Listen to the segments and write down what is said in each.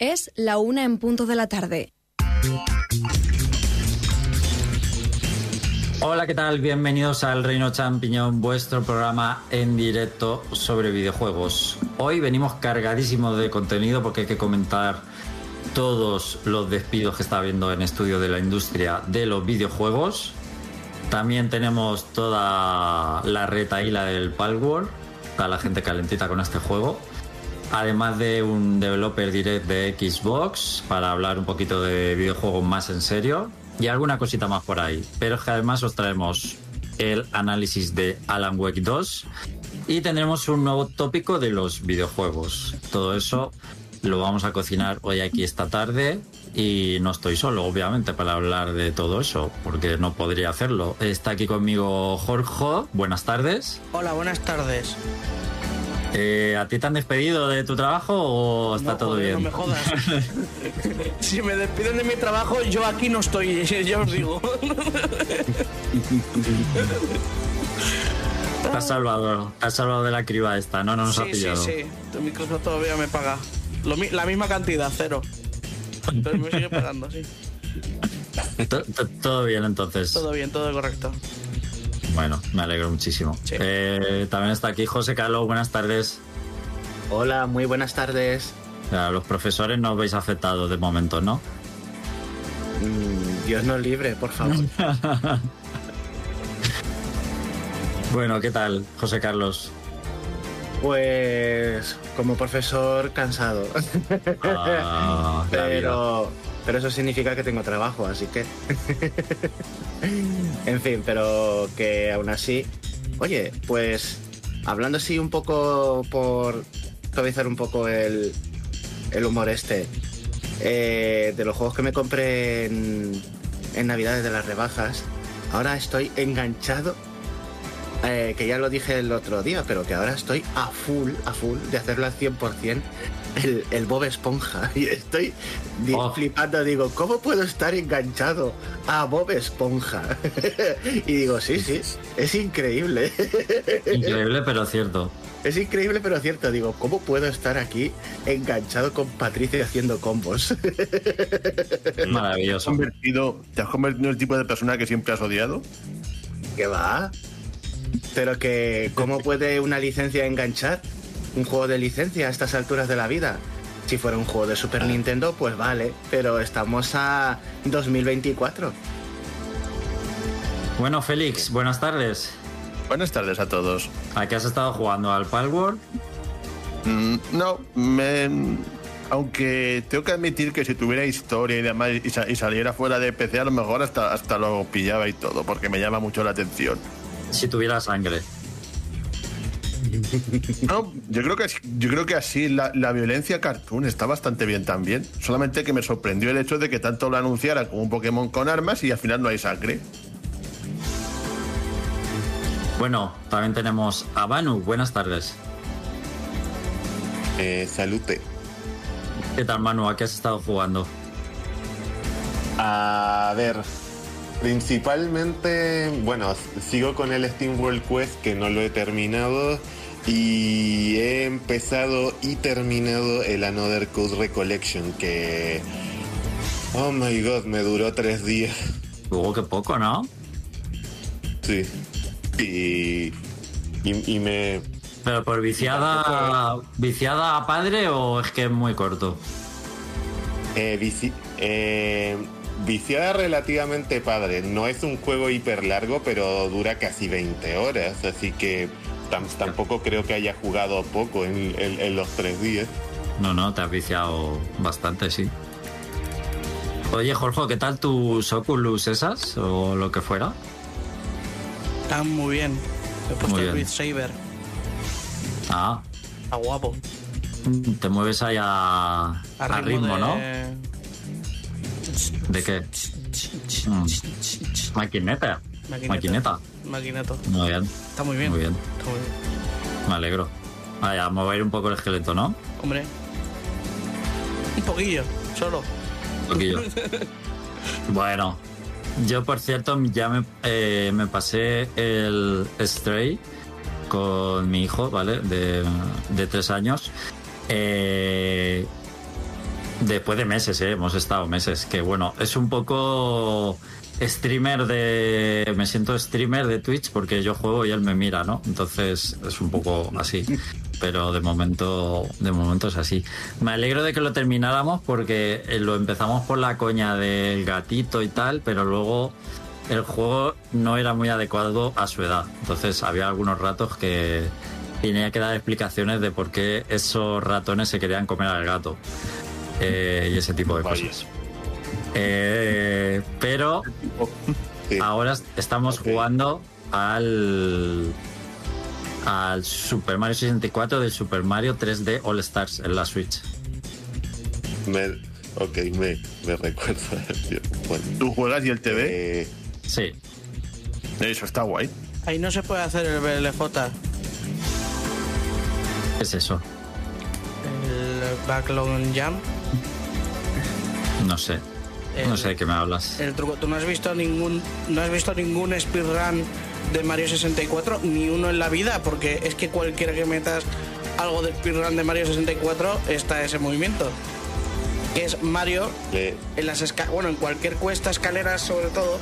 Es la una en punto de la tarde. Hola, ¿qué tal? Bienvenidos al Reino Champiñón, vuestro programa en directo sobre videojuegos. Hoy venimos cargadísimos de contenido porque hay que comentar todos los despidos que está habiendo en estudio de la industria de los videojuegos. También tenemos toda la retaíla del Palworld, para la gente calentita con este juego. Además de un developer direct de Xbox para hablar un poquito de videojuegos más en serio y alguna cosita más por ahí. Pero es que además os traemos el análisis de Alan Wake 2 y tendremos un nuevo tópico de los videojuegos. Todo eso lo vamos a cocinar hoy aquí esta tarde y no estoy solo, obviamente, para hablar de todo eso, porque no podría hacerlo. Está aquí conmigo Jorge. Buenas tardes. Hola, buenas tardes. Eh, ¿A ti te han despedido de tu trabajo o está No, todo joder, bien? No me jodas. si me despiden de mi trabajo, yo aquí no estoy, yo os digo. Te has salvado, te has salvado de la criba esta, no, no nos ha sí, sí, pillado. sí. Tu Microsoft todavía me paga. Lo la misma cantidad, cero. Pero me sigue pagando, sí. To- to- Todo bien entonces. Todo bien, todo correcto. Bueno, me alegro muchísimo. Sí. Eh, también está aquí José Carlos, buenas tardes. Hola, muy buenas tardes. A los profesores no os veis afectados de momento, ¿no? Mm, Dios nos libre, por favor. Bueno, ¿qué tal, José Carlos? Pues como profesor cansado. Ah, pero, pero eso significa que tengo trabajo, así que... en fin, pero que aún así... Oye, pues hablando así un poco por suavizar un poco el, el humor este, eh, de los juegos que me compré en, en Navidades de las rebajas, ahora estoy enganchado eh, que ya lo dije el otro día, pero que ahora estoy a full, a full de hacerlo al 100%, el, el Bob Esponja. Y estoy Oh. flipando, digo, ¿cómo puedo estar enganchado a Bob Esponja? y digo, sí, sí, es increíble. Increíble, pero cierto. es increíble, pero cierto. Digo, ¿cómo puedo estar aquí enganchado con Patricia haciendo combos? Maravilloso. convertido, ¿Te has convertido en el tipo de persona que siempre has odiado? ¿Qué va? Pero que, ¿cómo puede una licencia enganchar? Un juego de licencia a estas alturas de la vida. Si fuera un juego de Super Nintendo, pues vale, pero estamos a 2024. Bueno, Félix, buenas tardes. Buenas tardes a todos. ¿A qué has estado jugando? ¿Al Palworld? Mm, no, me- aunque tengo que admitir que si tuviera historia y demás y, sa- y saliera fuera de PC, a lo mejor hasta, hasta lo pillaba y todo, porque me llama mucho la atención. Si tuviera sangre. No, yo creo que, así- yo creo que así la, la violencia cartoon está bastante bien también. Solamente que me sorprendió el hecho de que tanto lo anunciara como un Pokémon con armas y al final no hay sangre. Bueno, también tenemos a Banu. Buenas tardes. Eh, salute. ¿Qué tal, Manu? ¿A qué has estado jugando? A ver, principalmente, bueno, sigo con el Steam World Quest que no lo he terminado y he empezado y terminado el Another Code Recollection que, oh my god, me duró tres días. Jugó que poco, ¿no? Sí. Y, y, y me... ¿Pero por viciada, viciada a padre o es que es muy corto? Eh, vici- eh, viciada relativamente padre. No es un juego hiper largo, pero dura casi 20 horas. Así que tam- tampoco creo que haya jugado poco en, en- en los tres días. No, no, te has viciado bastante, sí. Oye, Jorge, ¿qué tal tus Oculus esas o lo que fuera? Está muy bien. He puesto Muy el. Beat Saber. Ah, Está guapo. te mueves ahí a, a ritmo, de- ¿no? ¿De qué? Mm. Maquineta. Maquineta. Maquineta. Muy bien, Está muy bien. muy bien. Está muy bien. Me alegro. Vaya, mover un poco el esqueleto, ¿no? Hombre. Un poquillo, solo. Un poquillo. bueno, yo por cierto ya me, eh, me pasé el Stray con mi hijo, ¿vale? De, de tres años. Eh, Después de meses, ¿eh? hemos estado meses. Que bueno, es un poco streamer de. Me siento streamer de Twitch porque yo juego y él me mira, ¿no? Entonces es un poco así. Pero de momento, de momento es así. Me alegro de que lo termináramos porque eh, lo empezamos por la coña del gatito y tal, pero luego el juego no era muy adecuado a su edad. Entonces había algunos ratos que tenía que dar explicaciones de por qué esos ratones se querían comer al gato. Eh, y ese tipo de Vaya. cosas. Eh, pero Sí. ahora estamos jugando al al Super Mario 64 del Super Mario 3D All Stars en la Switch. Me, ok, me, me recuerdo. Bueno, Tú juegas y el TV. eh, Sí, Eso está guay. Ahí no se puede hacer el BLJ, ¿qué es eso? el Backlog Jump. No sé. No sé de qué me hablas. El truco, tú no has visto ningún no has visto ningún speedrun de Mario 64 ni uno en la vida, porque es que cualquiera que metas algo de speedrun de Mario 64 está ese movimiento. Que es Mario en las esca- bueno, en cualquier cuesta, escaleras sobre todo,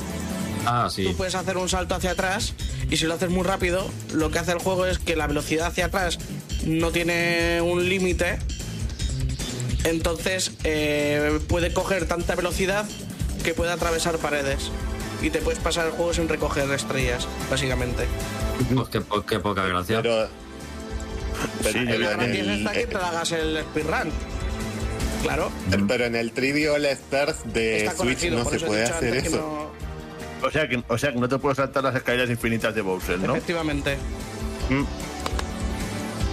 Ah, tú sí. puedes hacer un salto hacia atrás y si lo haces muy rápido, lo que hace el juego es que la velocidad hacia atrás no tiene un límite. Entonces eh, puede coger tanta velocidad que puede atravesar paredes. Y te puedes pasar el juego sin recoger estrellas, básicamente. Pues qué, po- qué poca gracia. pero, pero, Sí, el, esta que te hagas el speedrun. Claro, pero en el 3D All Stars de está Switch corregido. no se puede dicho hacer antes que eso. no- O sea, que, o sea que no te puedes saltar las escaleras infinitas de Bowser, ¿no? Efectivamente.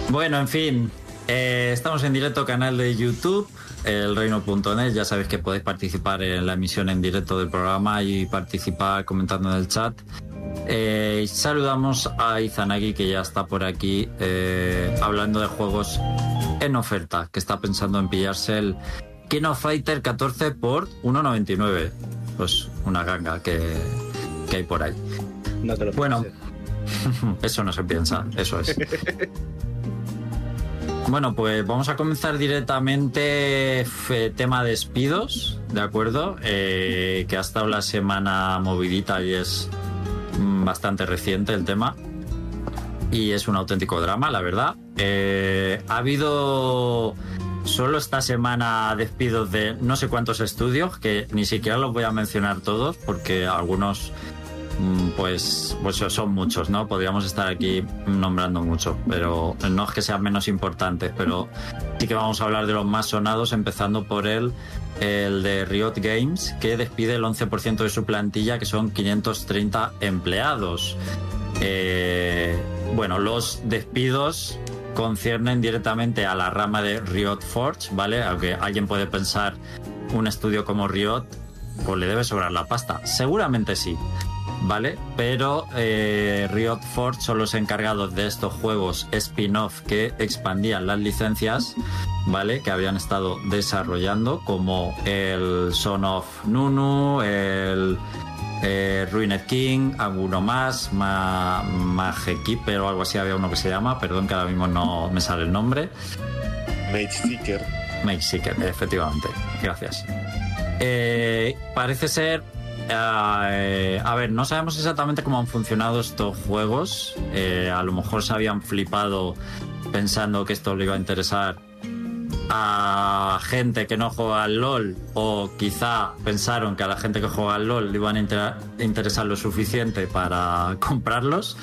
Bueno, en fin, eh, estamos en directo canal de YouTube, elreino.net. Ya sabéis que podéis participar en la emisión en directo del programa y participar comentando en el chat. Eh, saludamos a Izanagi que ya está por aquí eh, hablando de juegos en oferta, que está pensando en pillarse el King of Fighter 14 por 1,99. Pues una ganga que, que hay por ahí. No te lo Bueno, eso no se piensa, eso es. Bueno, pues vamos a comenzar directamente f- tema despidos, ¿de acuerdo? Eh, que ha estado la semana movidita y es mm, bastante reciente el tema. Y es un auténtico drama, la verdad. Eh, ha habido solo esta semana despidos de no sé cuántos estudios, que ni siquiera los voy a mencionar todos, porque algunos pues, pues son muchos, ¿no? Podríamos estar aquí nombrando muchos, pero no es que sean menos importantes, pero sí que vamos a hablar de los más sonados, empezando por el, el de Riot Games, que despide el 11% de su plantilla, que son 530 empleados. Eh, bueno, los despidos conciernen directamente a la rama de Riot Forge, ¿vale? Aunque alguien puede pensar un estudio como Riot, pues le debe sobrar la pasta. Seguramente sí. ¿Vale? Pero eh, Riot Forge son los encargados de estos juegos spin-off que expandían las licencias, ¿vale? Que habían estado desarrollando, como el Son of Nunu, el eh, Ruined King, alguno más, Ma Mage Keeper o algo así, había uno que se llama, perdón que ahora mismo no me sale el nombre. Mage Seeker. Mage Seeker, efectivamente. Gracias. Eh, parece ser. Eh, a ver, no sabemos exactamente cómo han funcionado estos juegos. Eh, a lo mejor se habían flipado pensando que esto le iba a interesar a gente que no juega al LOL o quizá pensaron que a la gente que juega al LOL le iban a inter- interesar lo suficiente para comprarlos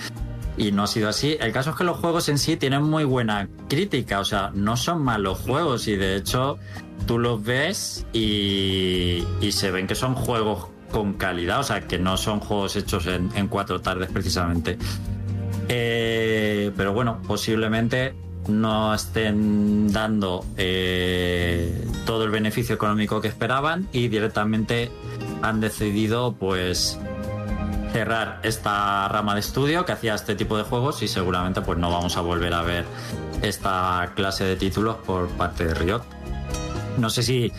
y no ha sido así. El caso es que los juegos en sí tienen muy buena crítica, o sea, no son malos juegos y de hecho tú los ves y se ven que son juegos con calidad, o sea, que no son juegos hechos en, cuatro tardes precisamente. Eh, pero bueno, posiblemente no estén dando eh, todo el beneficio económico que esperaban y directamente han decidido pues cerrar esta rama de estudio que hacía este tipo de juegos y seguramente pues no vamos a volver a ver esta clase de títulos por parte de Riot. No sé si,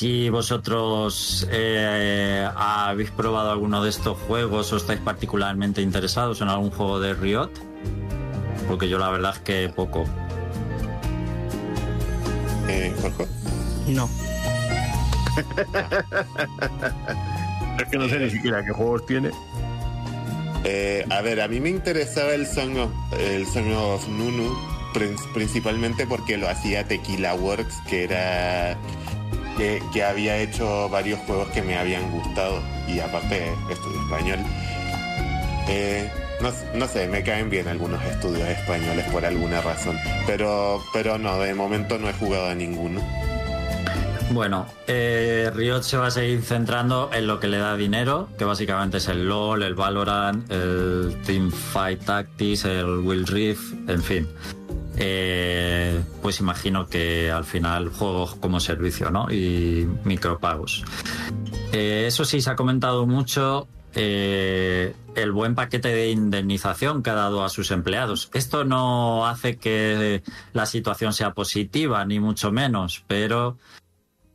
si vosotros eh, habéis probado alguno de estos juegos o estáis particularmente interesados en algún juego de Riot, porque yo la verdad es que poco. Eh, Juanjo. No. Es que no sé ni siquiera qué juegos tiene. Eh, a ver, a mí me interesaba el Song of, el Song of Nunu prin- principalmente porque lo hacía Tequila Works, que era que, había hecho varios juegos que me habían gustado y aparte estudio español. Eh, no, no sé, me caen bien algunos estudios españoles por alguna razón, pero pero no, de momento no he jugado a ninguno. Bueno, eh, Riot se va a seguir centrando en lo que le da dinero, que básicamente es el LOL, el Valorant, el Teamfight Tactics, el Will Rift, en fin. Eh, pues imagino que al final juegos como servicio, ¿no? Y micropagos. Eh, eso sí, se ha comentado mucho eh, el buen paquete de indemnización que ha dado a sus empleados. Esto no hace que la situación sea positiva, ni mucho menos, pero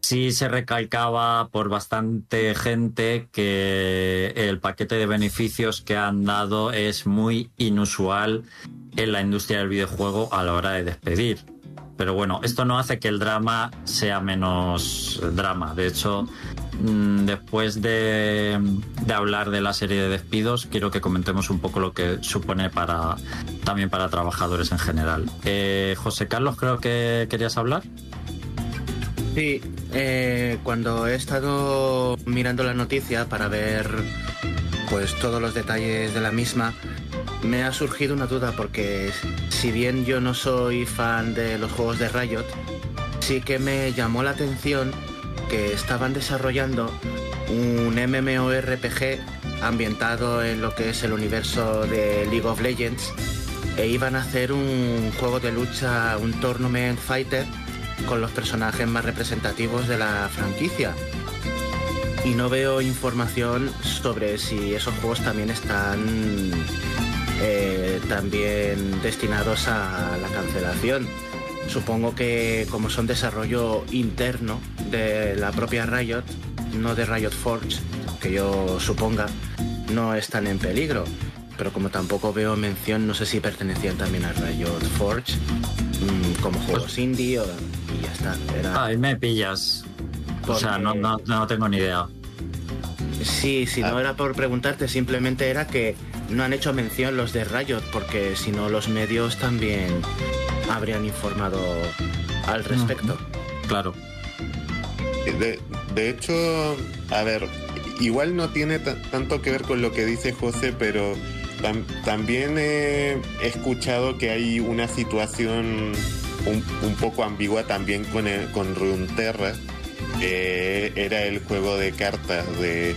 sí se recalcaba por bastante gente que el paquete de beneficios que han dado es muy inusual en la industria del videojuego a la hora de despedir. Pero bueno, esto no hace que el drama sea menos drama. De hecho, mm, después de, hablar de la serie de despidos, quiero que comentemos un poco lo que supone para también para trabajadores en general. Eh, José Carlos, creo que querías hablar. Sí, eh, cuando he estado mirando la noticia para ver pues todos los detalles de la misma, me ha surgido una duda porque si bien yo no soy fan de los juegos de Riot, sí que me llamó la atención que estaban desarrollando un MMORPG ambientado en lo que es el universo de League of Legends e iban a hacer un juego de lucha, un tournament fighter con los personajes más representativos de la franquicia. Y no veo información sobre si esos juegos también están eh, también destinados a la cancelación. Supongo que como son desarrollo interno de la propia Riot, no de Riot Forge, que yo suponga, no están en peligro. Pero como tampoco veo mención, no sé si pertenecían también a Riot Forge mm, como juegos indie o, y ya está. Era- Ahí me pillas. O sea, no, no, no tengo ni idea. Sí, si no Ah. era por preguntarte, simplemente era que no han hecho mención los de Riot, porque si no los medios también habrían informado al respecto. Claro. De, de hecho, a ver, igual no tiene ta- tanto que ver con lo que dice José, pero tam- también he escuchado que hay una situación un, un poco ambigua también con, el, con Runeterra, era el juego de cartas de,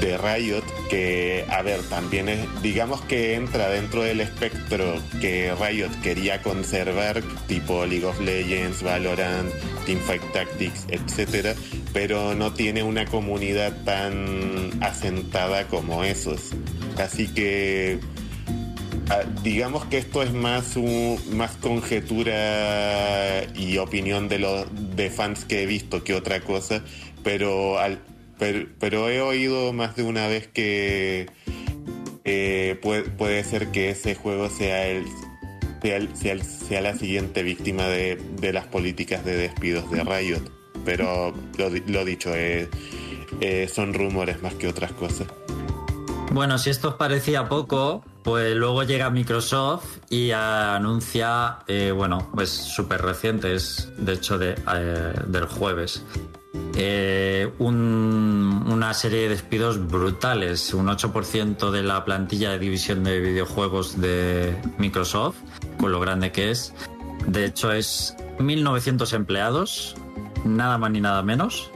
de Riot, que, a ver, también es, digamos que entra dentro del espectro que Riot quería conservar, tipo League of Legends, Valorant, Teamfight Tactics, etcétera, pero no tiene una comunidad tan asentada como esos. Así que ah, digamos que esto es más un, más conjetura y opinión de los de fans que he visto que otra cosa, pero al pero, he oído más de una vez que eh, puede, ser que ese juego sea el sea, la siguiente víctima de, de las políticas de despidos de Riot. Pero lo, lo dicho, eh, eh, son rumores más que otras cosas. Bueno, si esto os parecía poco, pues luego llega Microsoft y anuncia, bueno, pues súper reciente, es de hecho de, del jueves, eh, un- una serie de despidos brutales. Un 8% de la plantilla de división de videojuegos de Microsoft, con lo grande que es. De hecho, es 1.900 empleados, nada más ni nada menos.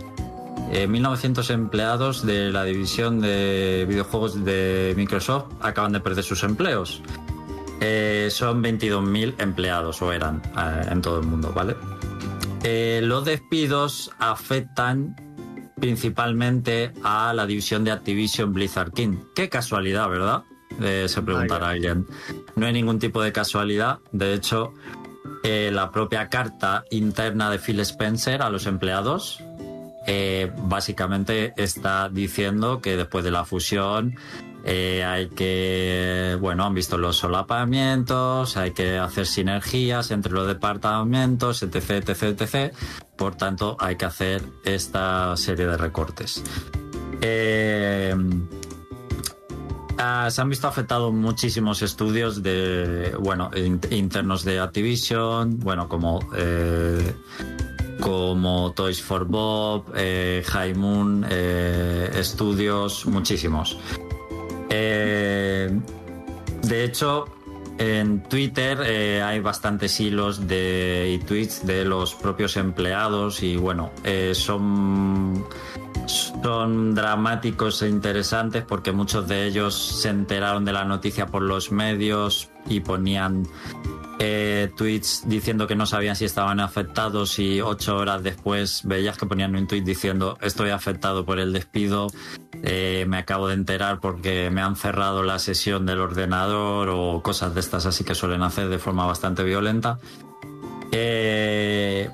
Eh, 1.900 empleados de la división de videojuegos de Microsoft acaban de perder sus empleos. Eh, son 22.000 empleados, o eran, eh, en todo el mundo, ¿vale? Eh, los despidos afectan principalmente a la división de Activision Blizzard King. Qué casualidad, ¿verdad? Eh, se preguntará alguien. No hay ningún tipo de casualidad. De hecho, eh, la propia carta interna de Phil Spencer a los empleados eh, básicamente está diciendo que después de la fusión Eh, hay que, bueno, han visto los solapamientos, hay que hacer sinergias entre los departamentos, etc, etc, etc. Por tanto, hay que hacer esta serie de recortes. Eh, ah, se han visto afectados muchísimos estudios de, bueno, in- internos de Activision, bueno, como eh, como Toys for Bob, eh, High Moon Studios, muchísimos. Eh, de hecho, en Twitter eh, hay bastantes hilos de, y tweets de los propios empleados y bueno, eh, son, son dramáticos e interesantes porque muchos de ellos se enteraron de la noticia por los medios y ponían eh, tweets diciendo que no sabían si estaban afectados y ocho horas después veías que ponían un tweet diciendo estoy afectado por el despido, eh, me acabo de enterar porque me han cerrado la sesión del ordenador o cosas de estas así que suelen hacer de forma bastante violenta. Eh,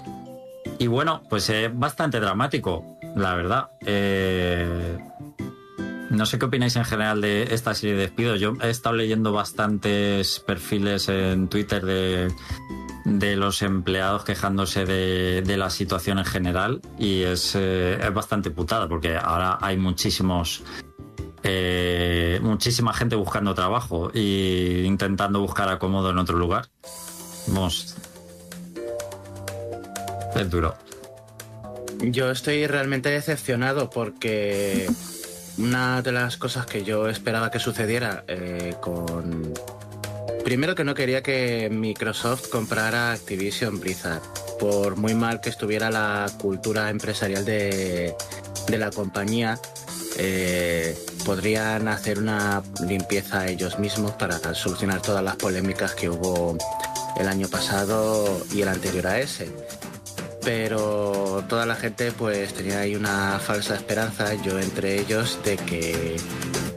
y bueno, pues es bastante dramático, la verdad. Eh, no sé qué opináis en general de esta serie de despidos. Yo he estado leyendo bastantes perfiles en Twitter de, de los empleados quejándose de, de la situación en general y es, eh, es bastante putada porque ahora hay muchísimos eh, muchísima gente buscando trabajo e intentando buscar acomodo en otro lugar. Vamos. Es duro. Yo estoy realmente decepcionado porque una de las cosas que yo esperaba que sucediera eh, con... Primero que no quería que Microsoft comprara Activision Blizzard, por muy mal que estuviera la cultura empresarial de, de la compañía, eh, podrían hacer una limpieza ellos mismos para solucionar todas las polémicas que hubo el año pasado y el anterior a ese pero toda la gente pues tenía ahí una falsa esperanza, yo entre ellos, de que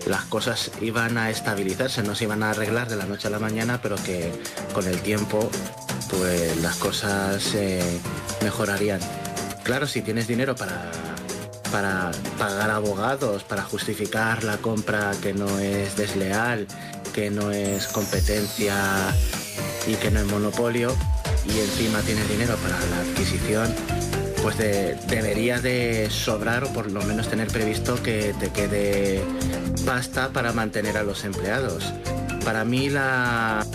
las cosas iban a estabilizarse, no se iban a arreglar de la noche a la mañana, pero que con el tiempo pues las cosas eh, mejorarían. Claro, si tienes dinero para, para pagar abogados, para justificar la compra que no es desleal, que no es competencia y que no es monopolio, y encima tienes dinero para la adquisición, pues de- debería de sobrar o por lo menos tener previsto que te quede pasta para mantener a los empleados. Para mí la,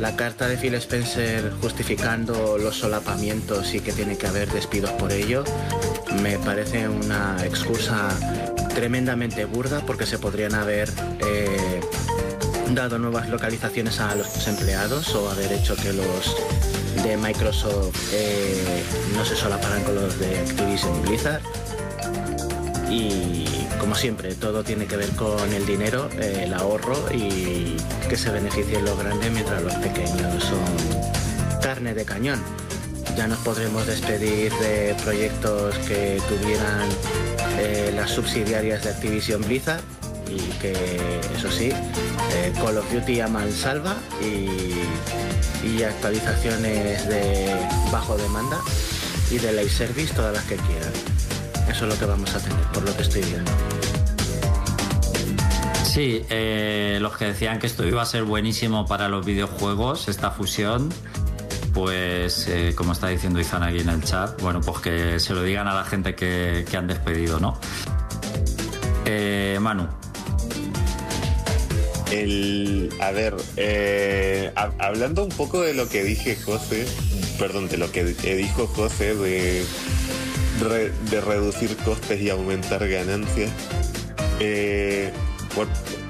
la carta de Phil Spencer justificando los solapamientos y que tiene que haber despidos por ello me parece una excusa tremendamente burda porque se podrían haber eh, dado nuevas localizaciones a los empleados o haber hecho que los de Microsoft eh, no se solaparan con los de Activision Blizzard. Y como siempre, todo tiene que ver con el dinero, eh, el ahorro y que se beneficien los grandes mientras los pequeños son carne de cañón. Ya nos podremos despedir de proyectos que tuvieran eh, las subsidiarias de Activision Blizzard y que, eso sí, Call of Duty a mansalva y, y actualizaciones de bajo demanda y de live service todas las que quieran. Eso es lo que vamos a tener, por lo que estoy viendo. Sí, eh, los que decían que esto iba a ser buenísimo para los videojuegos, esta fusión, pues eh, como está diciendo Izan aquí en el chat, bueno, pues que se lo digan a la gente que, que han despedido, ¿no? Eh, Manu, El, a ver, eh, hab- hablando un poco de lo que dije José, perdón, de lo que eh, dijo José de, de reducir costes y aumentar ganancias. eh,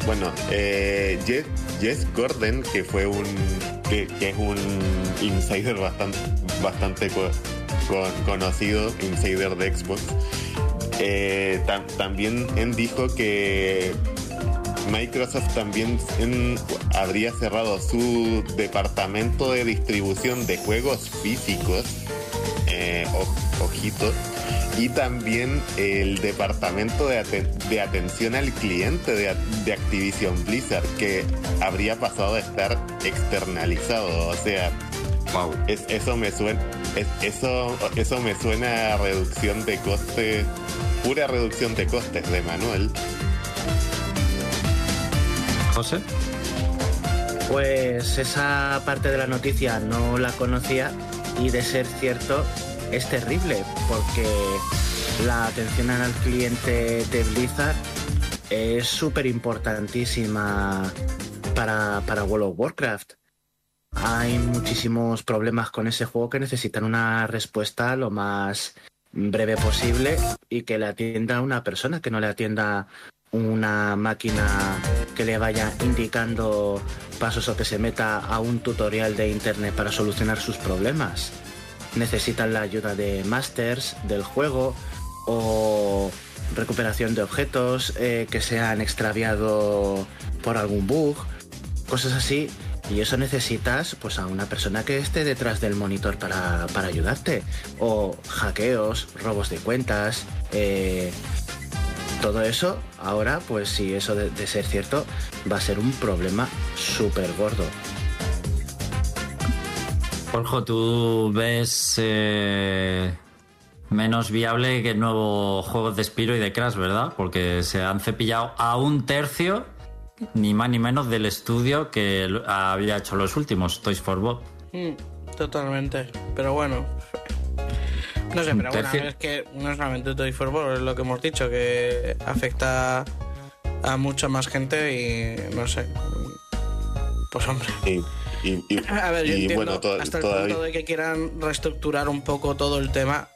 bueno, eh, Jess Gordon, que fue un, que, es un insider bastante, bastante co- co- conocido, insider de Xbox, eh, tam- también dijo que Microsoft también en- habría cerrado su departamento de distribución de juegos físicos, eh, o- ojito, y también el departamento de, aten- de atención al cliente de, de Activision Blizzard, que habría pasado a estar externalizado. O sea, wow. es- eso me suena, es- eso, eso me suena a reducción de costes, pura reducción de costes de Manuel. Pues esa parte de la noticia no la conocía y de ser cierto es terrible porque la atención al cliente de Blizzard es súper importantísima para, para World of Warcraft. Hay muchísimos problemas con ese juego que necesitan una respuesta lo más breve posible y que le atienda una persona, que no le atienda una máquina que le vaya indicando pasos o que se meta a un tutorial de internet para solucionar sus problemas. Necesitan la ayuda de masters del juego o recuperación de objetos eh, que se han extraviado por algún bug, cosas así. Y eso necesitas pues a una persona que esté detrás del monitor para, para ayudarte. O hackeos, robos de cuentas, eh, todo eso, ahora, pues si eso de, de ser cierto, va a ser un problema súper gordo. Jorge, ¿tú ves eh, menos viable que nuevos juegos de Spiro y de Crash, verdad? Porque se han cepillado a un tercio, ni más ni menos, del estudio que había hecho los últimos, Toys for Bob. Mm, totalmente. Pero bueno. No sé, pero bueno, es que no solamente Toy for Bob, es lo que hemos dicho, que afecta a mucha más gente y no sé. Pues hombre. Y, y- y- A ver, yo entiendo bueno, to- hasta el todavía- punto de que quieran reestructurar un poco todo el tema,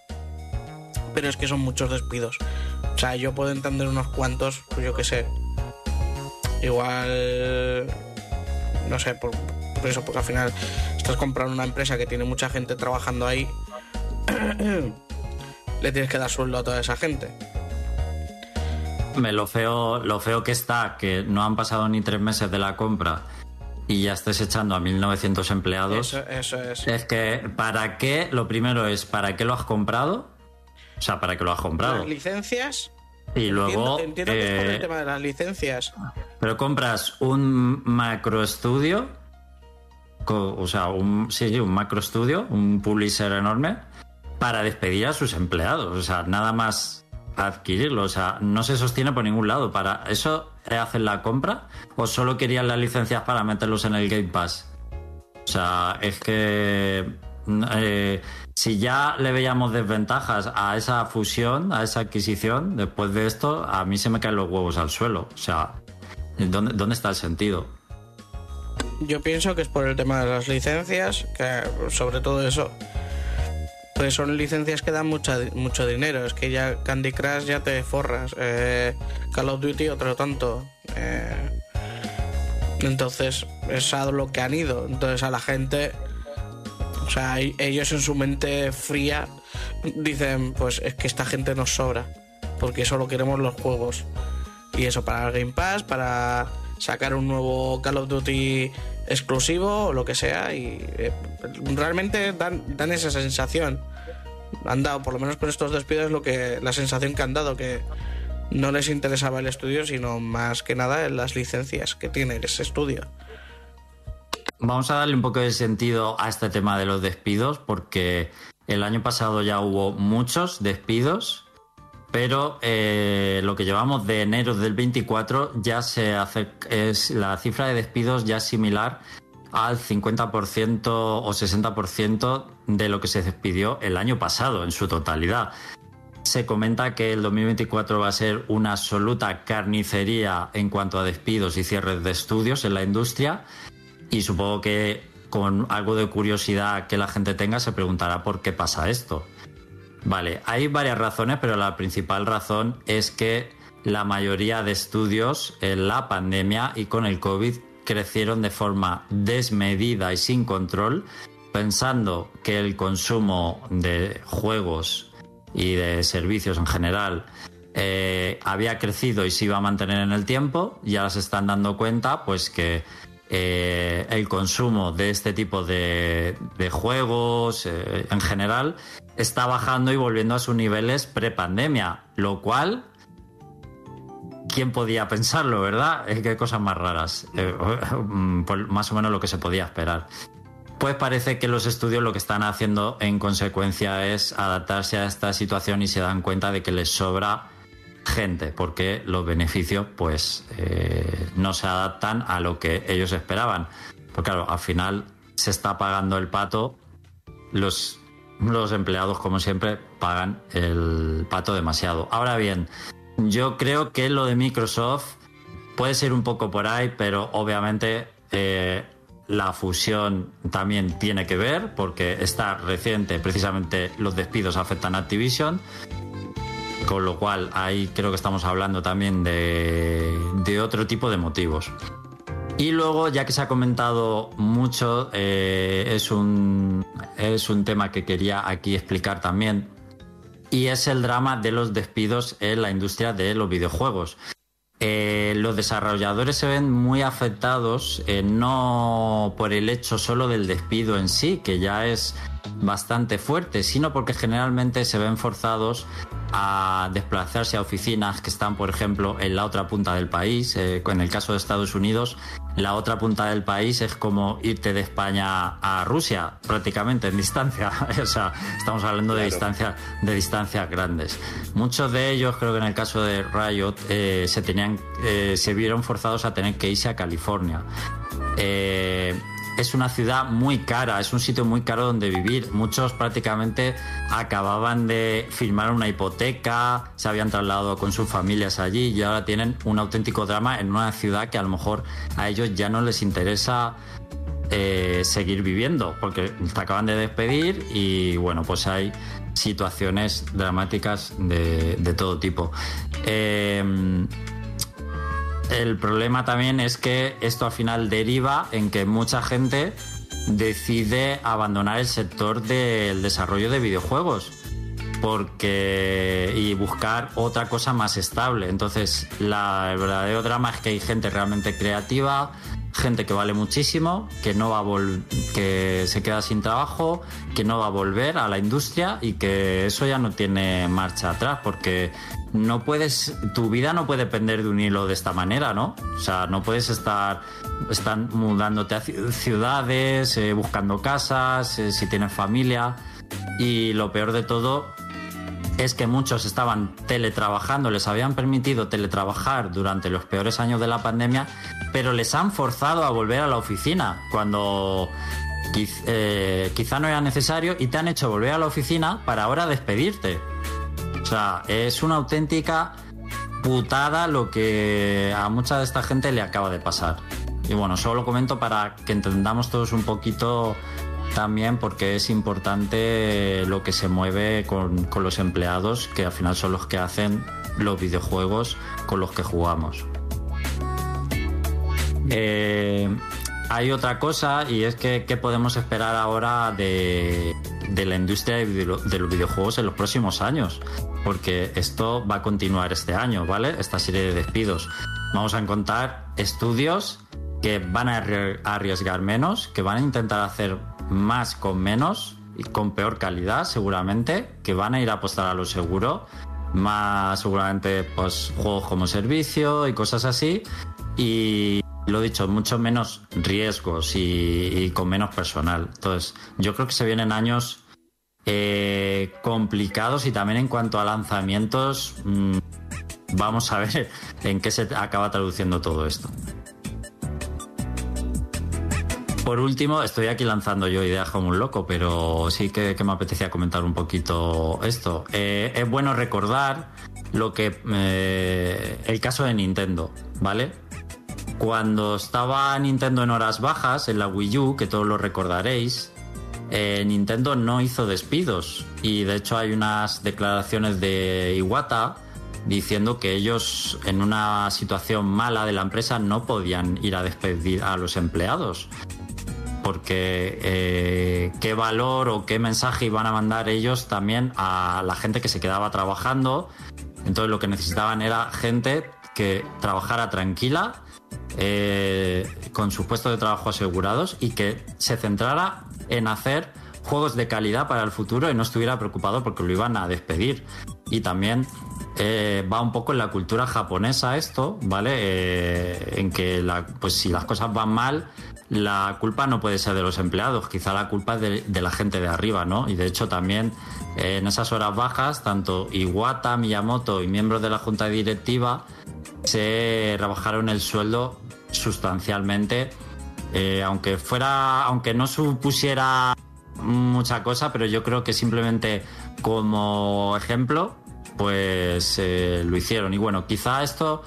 pero es que son muchos despidos. O sea, yo puedo entender unos cuantos, pues yo qué sé. Igual, no sé, por, por eso, porque al final estás comprando una empresa que tiene mucha gente trabajando ahí, le tienes que dar sueldo a toda esa gente. Me lo feo, lo feo que está, que no han pasado ni tres meses de la compra y ya estés echando a 1.900 empleados. Eso, eso es. Es que, ¿para qué? Lo primero es, ¿para qué lo has comprado? O sea, ¿para qué lo has comprado? Las licencias. Y luego, entiendo, entiendo que es por eh, el tema de las licencias. pero compras un macro estudio, o sea, un, sí, un macro estudio, un publisher enorme, para despedir a sus empleados. O sea, nada más adquirirlo. O sea, no se sostiene por ningún lado. ¿Para eso hacen la compra? ¿O solo querían las licencias para meterlos en el Game Pass? O sea, es que eh, si ya le veíamos desventajas a esa fusión, a esa adquisición, después de esto, a mí se me caen los huevos al suelo. O sea, ¿dónde, dónde está el sentido? Yo pienso que es por el tema de las licencias, que sobre todo eso. Pues son licencias que dan mucha, mucho dinero. Es que ya Candy Crush ya te forras. eh, Call of Duty otro tanto. eh, entonces es a lo que han ido. Entonces a la gente, o sea, ellos en su mente fría dicen, pues es que esta gente nos sobra. Porque solo queremos los juegos. Y eso para Game Pass, para sacar un nuevo Call of Duty exclusivo o lo que sea. Y eh, realmente dan, dan esa sensación. Han dado, por lo menos con estos despidos, lo que la sensación que han dado, que no les interesaba el estudio, sino más que nada en las licencias que tiene ese estudio. Vamos a darle un poco de sentido a este tema de los despidos, porque el año pasado ya hubo muchos despidos, pero eh, lo que llevamos de enero del 24 ya se hace, es la cifra de despidos ya similar al 50% o 60% de lo que se despidió el año pasado en su totalidad. Se comenta que el 2024 va a ser una absoluta carnicería en cuanto a despidos y cierres de estudios en la industria y supongo que con algo de curiosidad que la gente tenga se preguntará por qué pasa esto. Vale, hay varias razones, pero la principal razón es que la mayoría de estudios en la pandemia y con el COVID crecieron de forma desmedida y sin control, pensando que el consumo de juegos y de servicios en general eh, había crecido y se iba a mantener en el tiempo y ahora se están dando cuenta pues que eh, el consumo de este tipo de, juegos eh, en general está bajando y volviendo a sus niveles prepandemia, lo cual ¿Quién podía pensarlo, verdad? Eh, qué cosas más raras. Eh, pues más o menos lo que se podía esperar. Pues parece que los estudios lo que están haciendo en consecuencia es adaptarse a esta situación y se dan cuenta de que les sobra gente, porque los beneficios pues eh, no se adaptan a lo que ellos esperaban. Porque claro, al final se está pagando el pato, los, los empleados como siempre pagan el pato demasiado. Ahora bien, yo creo que lo de Microsoft puede ser un poco por ahí, pero obviamente eh, la fusión también tiene que ver, porque está reciente, precisamente los despidos afectan a Activision con lo cual ahí creo que estamos hablando también de, otro tipo de motivos. Y luego, ya que se ha comentado mucho, eh, es, un, es un tema que quería aquí explicar también, y es el drama de los despidos en la industria de los videojuegos. Eh, los desarrolladores se ven muy afectados eh, no por el hecho solo del despido en sí, que ya es bastante fuerte, sino porque generalmente se ven forzados a desplazarse a oficinas que están, por ejemplo, en la otra punta del país. Eh, en el caso de Estados Unidos, la otra punta del país es como irte de España a Rusia, prácticamente en distancia. o sea, estamos hablando de distancias de distancias grandes. Muchos de ellos, creo que en el caso de Riot, eh, se tenían, eh, se vieron forzados a tener que irse a California es una ciudad muy cara, es un sitio muy caro donde vivir. Muchos prácticamente acababan de firmar una hipoteca, se habían trasladado con sus familias allí y ahora tienen un auténtico drama en una ciudad que a lo mejor a ellos ya no les interesa eh, seguir viviendo porque te acaban de despedir y bueno, pues hay situaciones dramáticas de, todo tipo. Eh, el problema también es que esto al final deriva en que mucha gente decide abandonar el sector del desarrollo de videojuegos porque y buscar otra cosa más estable. Entonces, la, el verdadero drama es que hay gente realmente creativa, gente que vale muchísimo, que no va a que se queda sin trabajo, que no va a volver a la industria y que eso ya no tiene marcha atrás porque no puedes tu vida no puede depender de un hilo de esta manera, ¿no? O sea, no puedes estar están mudándote a ciudades, eh, buscando casas, eh, si tienes familia y lo peor de todo es que muchos estaban teletrabajando, les habían permitido teletrabajar durante los peores años de la pandemia, pero les han forzado a volver a la oficina cuando eh, quizá no era necesario y te han hecho volver a la oficina para ahora despedirte. O sea, es una auténtica putada lo que a mucha de esta gente le acaba de pasar. Y bueno, solo lo comento para que entendamos todos un poquito también porque es importante lo que se mueve con, los empleados, que al final son los que hacen los videojuegos con los que jugamos. Eh, hay otra cosa y es que qué podemos esperar ahora de, la industria de, los videojuegos en los próximos años, porque esto va a continuar este año, ¿vale? Esta serie de despidos. Vamos a encontrar estudios que van a arriesgar menos, que van a intentar hacer más con menos y con peor calidad seguramente, que van a ir a apostar a lo seguro, más seguramente pues juegos como servicio y cosas así y lo dicho, mucho menos riesgos y, con menos personal. Entonces, yo creo que se vienen años eh, complicados y también en cuanto a lanzamientos, mm, vamos a ver en qué se acaba traduciendo todo esto. Por último, estoy aquí lanzando yo ideas como un loco, pero sí que, me apetecía comentar un poquito esto. Eh, es bueno recordar lo que eh, el caso de Nintendo, ¿vale? Cuando estaba Nintendo en horas bajas, en la Wii U, que todos lo recordaréis, eh, Nintendo no hizo despidos. Y de hecho hay unas declaraciones de Iwata diciendo que ellos en una situación mala de la empresa no podían ir a despedir a los empleados porque eh, qué valor o qué mensaje iban a mandar ellos también a la gente que se quedaba trabajando. Entonces lo que necesitaban era gente que trabajara tranquila, eh, con sus puestos de trabajo asegurados y que se centrara en hacer juegos de calidad para el futuro y no estuviera preocupado porque lo iban a despedir. Y también eh, va un poco en la cultura japonesa esto, ¿vale? en que pues si las cosas van mal, la culpa no puede ser de los empleados, quizá la culpa es de, la gente de arriba, ¿no? Y de hecho también eh, en esas horas bajas, tanto Iwata, Miyamoto y miembros de la junta directiva se rebajaron el sueldo sustancialmente, eh, aunque fuera, aunque no supusiera mucha cosa, pero yo creo que simplemente como ejemplo, pues eh, lo hicieron. Y bueno, quizá esto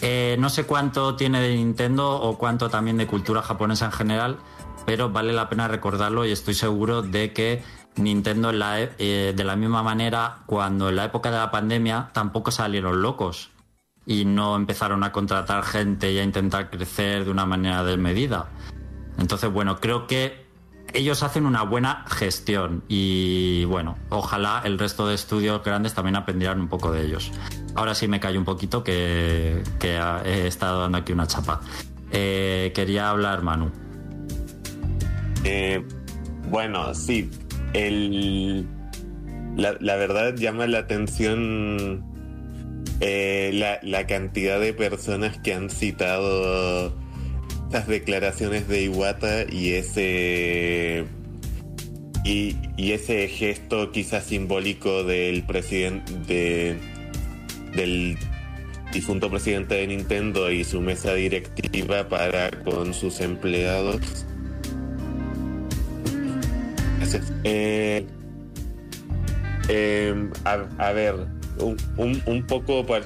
eh, no sé cuánto tiene de Nintendo o cuánto también de cultura japonesa en general, pero vale la pena recordarlo y estoy seguro de que Nintendo eh, de la misma manera, cuando en la época de la pandemia tampoco salieron locos y no empezaron a contratar gente y a intentar crecer de una manera desmedida. Entonces, bueno, creo que ellos hacen una buena gestión y bueno, ojalá el resto de estudios grandes también aprendieran un poco de ellos. Ahora sí me callo un poquito que, he estado dando aquí una chapa. Eh, quería hablar Manu. Eh, bueno, sí. El, la, verdad llama la atención eh, la, cantidad de personas que han citado las declaraciones de Iwata y ese y, y ese gesto quizás simbólico del presidente del difunto presidente de Nintendo y su mesa directiva para con sus empleados. Eh, em, a, ver, un, un, poco para,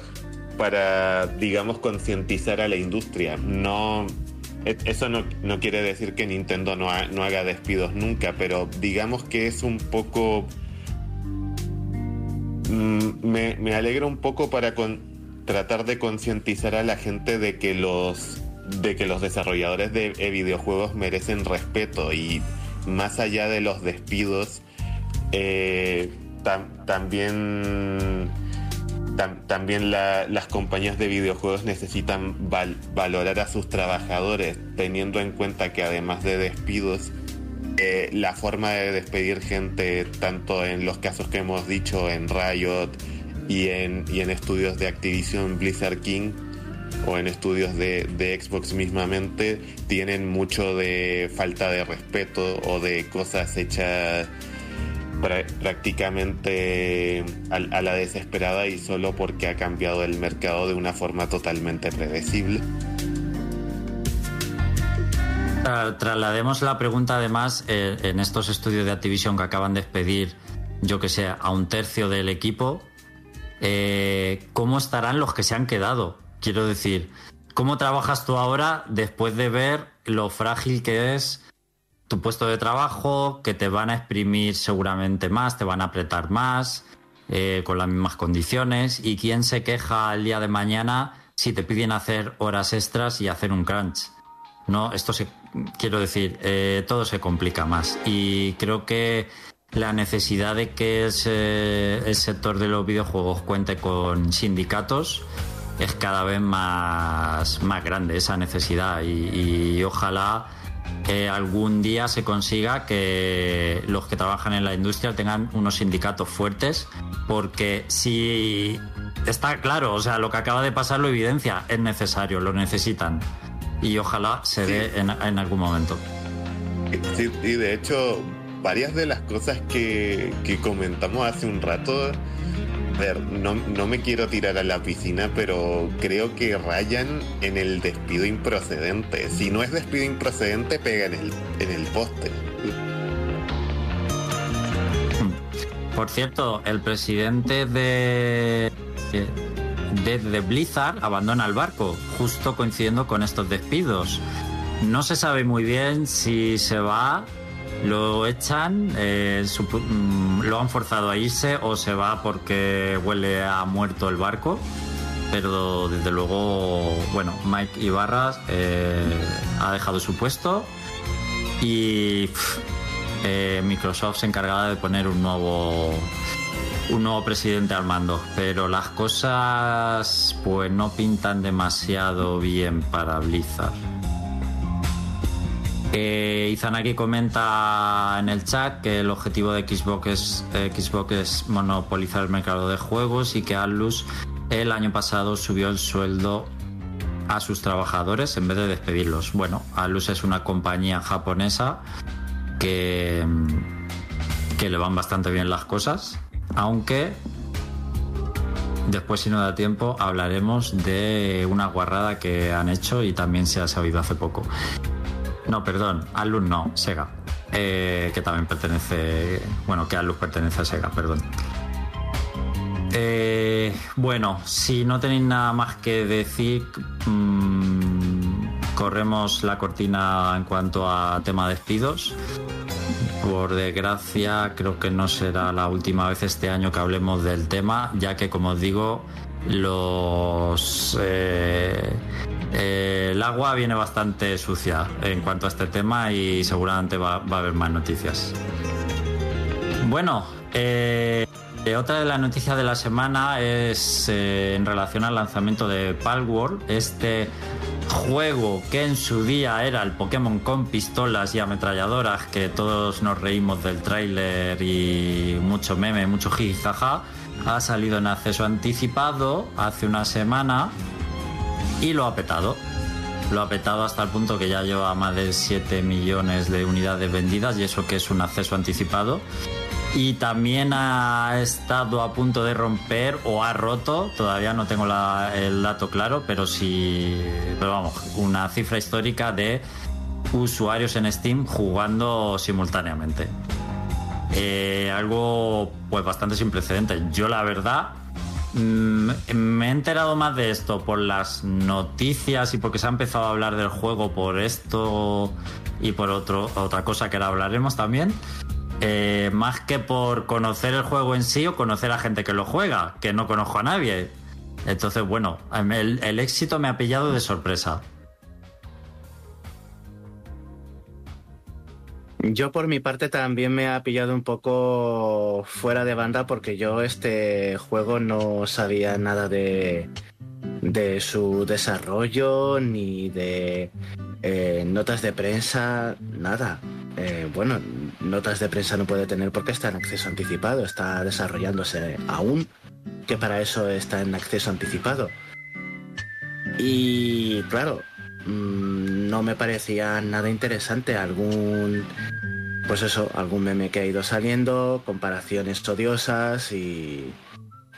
para digamos, concientizar a la industria. No, e, eso no, no quiere decir que Nintendo no, no haga despidos nunca, pero digamos que es un poco me, me alegra un poco para tratar de concientizar a la gente de que los de que los desarrolladores de, videojuegos merecen respeto y más allá de los despidos eh, también también las compañías de videojuegos necesitan valorar a sus trabajadores teniendo en cuenta que además de despidos eh, la forma de despedir gente, tanto en los casos que hemos dicho en Riot y en, y en estudios de Activision Blizzard King o en estudios de, Xbox mismamente, tienen mucho de falta de respeto o de cosas hechas prácticamente a, la desesperada y solo porque ha cambiado el mercado de una forma totalmente predecible. Traslademos la pregunta además eh, en estos estudios de Activision que acaban de despedir, yo que sé, a un tercio del equipo. Eh, ¿Cómo estarán los que se han quedado? Quiero decir, ¿cómo trabajas tú ahora después de ver lo frágil que es tu puesto de trabajo, que te van a exprimir seguramente más, te van a apretar más, eh, con las mismas condiciones? ¿Y quién se queja el día de mañana si te piden hacer horas extras y hacer un crunch? No, esto se, quiero decir, eh, todo se complica más. Y creo que la necesidad de que el sector de los videojuegos cuente con sindicatos es cada vez más, más grande esa necesidad y, ojalá que algún día se consiga que los que trabajan en la industria tengan unos sindicatos fuertes porque si está claro, o sea, lo que acaba de pasar lo evidencia, es necesario, lo necesitan y ojalá se dé en, algún momento. Sí, y de hecho, varias de las cosas que, comentamos hace un rato, a ver, no, no, me quiero tirar a la piscina, pero creo que rayan en el despido improcedente. Si no es despido improcedente, pega en el, en el poste. Por cierto, el presidente de desde Blizzard abandona el barco, justo coincidiendo con estos despidos. No se sabe muy bien si se va, lo echan, eh, mm, lo han forzado a irse o se va porque huele a muerto el barco. Pero desde luego, bueno, Mike Ibarra eh, ha dejado su puesto y eh, Microsoft se encargada de poner un nuevo un nuevo presidente al mando, pero las cosas pues no pintan demasiado bien para Blizzard. Eh, comenta en el chat que el objetivo de Xbox es, Xbox es monopolizar el mercado de juegos y que Atlus el año pasado subió el sueldo a sus trabajadores en vez de despedirlos. Bueno, Alus es una compañía japonesa que, que le van bastante bien las cosas, aunque después si no da tiempo hablaremos de una guarrada que han hecho y también se ha sabido hace poco. No, perdón, Alus no, Sega, eh, que también pertenece, bueno, que Alus pertenece a Sega, perdón. Eh, bueno, si no tenéis nada más que decir, mm, corremos la cortina en cuanto a tema de despidos. Por desgracia, creo que no será la última vez este año que hablemos del tema, ya que, como os digo, los eh, eh, el agua viene bastante sucia en cuanto a este tema y seguramente va, a haber más noticias. Bueno, eh, otra de las noticias de la semana es en relación al lanzamiento de Palworld, este juego que en su día era el Pokémon con pistolas y ametralladoras, que todos nos reímos del tráiler y mucho meme, mucho jijaja, ha salido en acceso anticipado hace una semana y lo ha petado. Lo ha petado hasta el punto que ya lleva más de 7 millones de unidades vendidas y eso que es un acceso anticipado. Y también ha estado a punto de romper o ha roto, todavía no tengo el dato claro, pero sí, pero vamos, una cifra histórica de usuarios en Steam jugando simultáneamente. Eh, algo pues bastante sin precedentes. Yo la verdad mm, me he enterado más de esto por las noticias y porque se ha empezado a hablar del juego por esto y por otro, otra cosa que ahora hablaremos también. Eh, más que por conocer el juego en sí o conocer a gente que lo juega, que no conozco a nadie. Entonces, bueno, el, el éxito me ha pillado de sorpresa. Yo por mi parte también me ha pillado un poco fuera de banda porque yo este juego no sabía nada de, de su desarrollo ni de eh, notas de prensa, nada. Eh, bueno, notas de prensa no puede tener porque está en acceso anticipado, está desarrollándose aún, que para eso está en acceso anticipado. Y claro, mm, no me parecía nada interesante algún pues eso algún meme que ha ido saliendo comparaciones odiosas y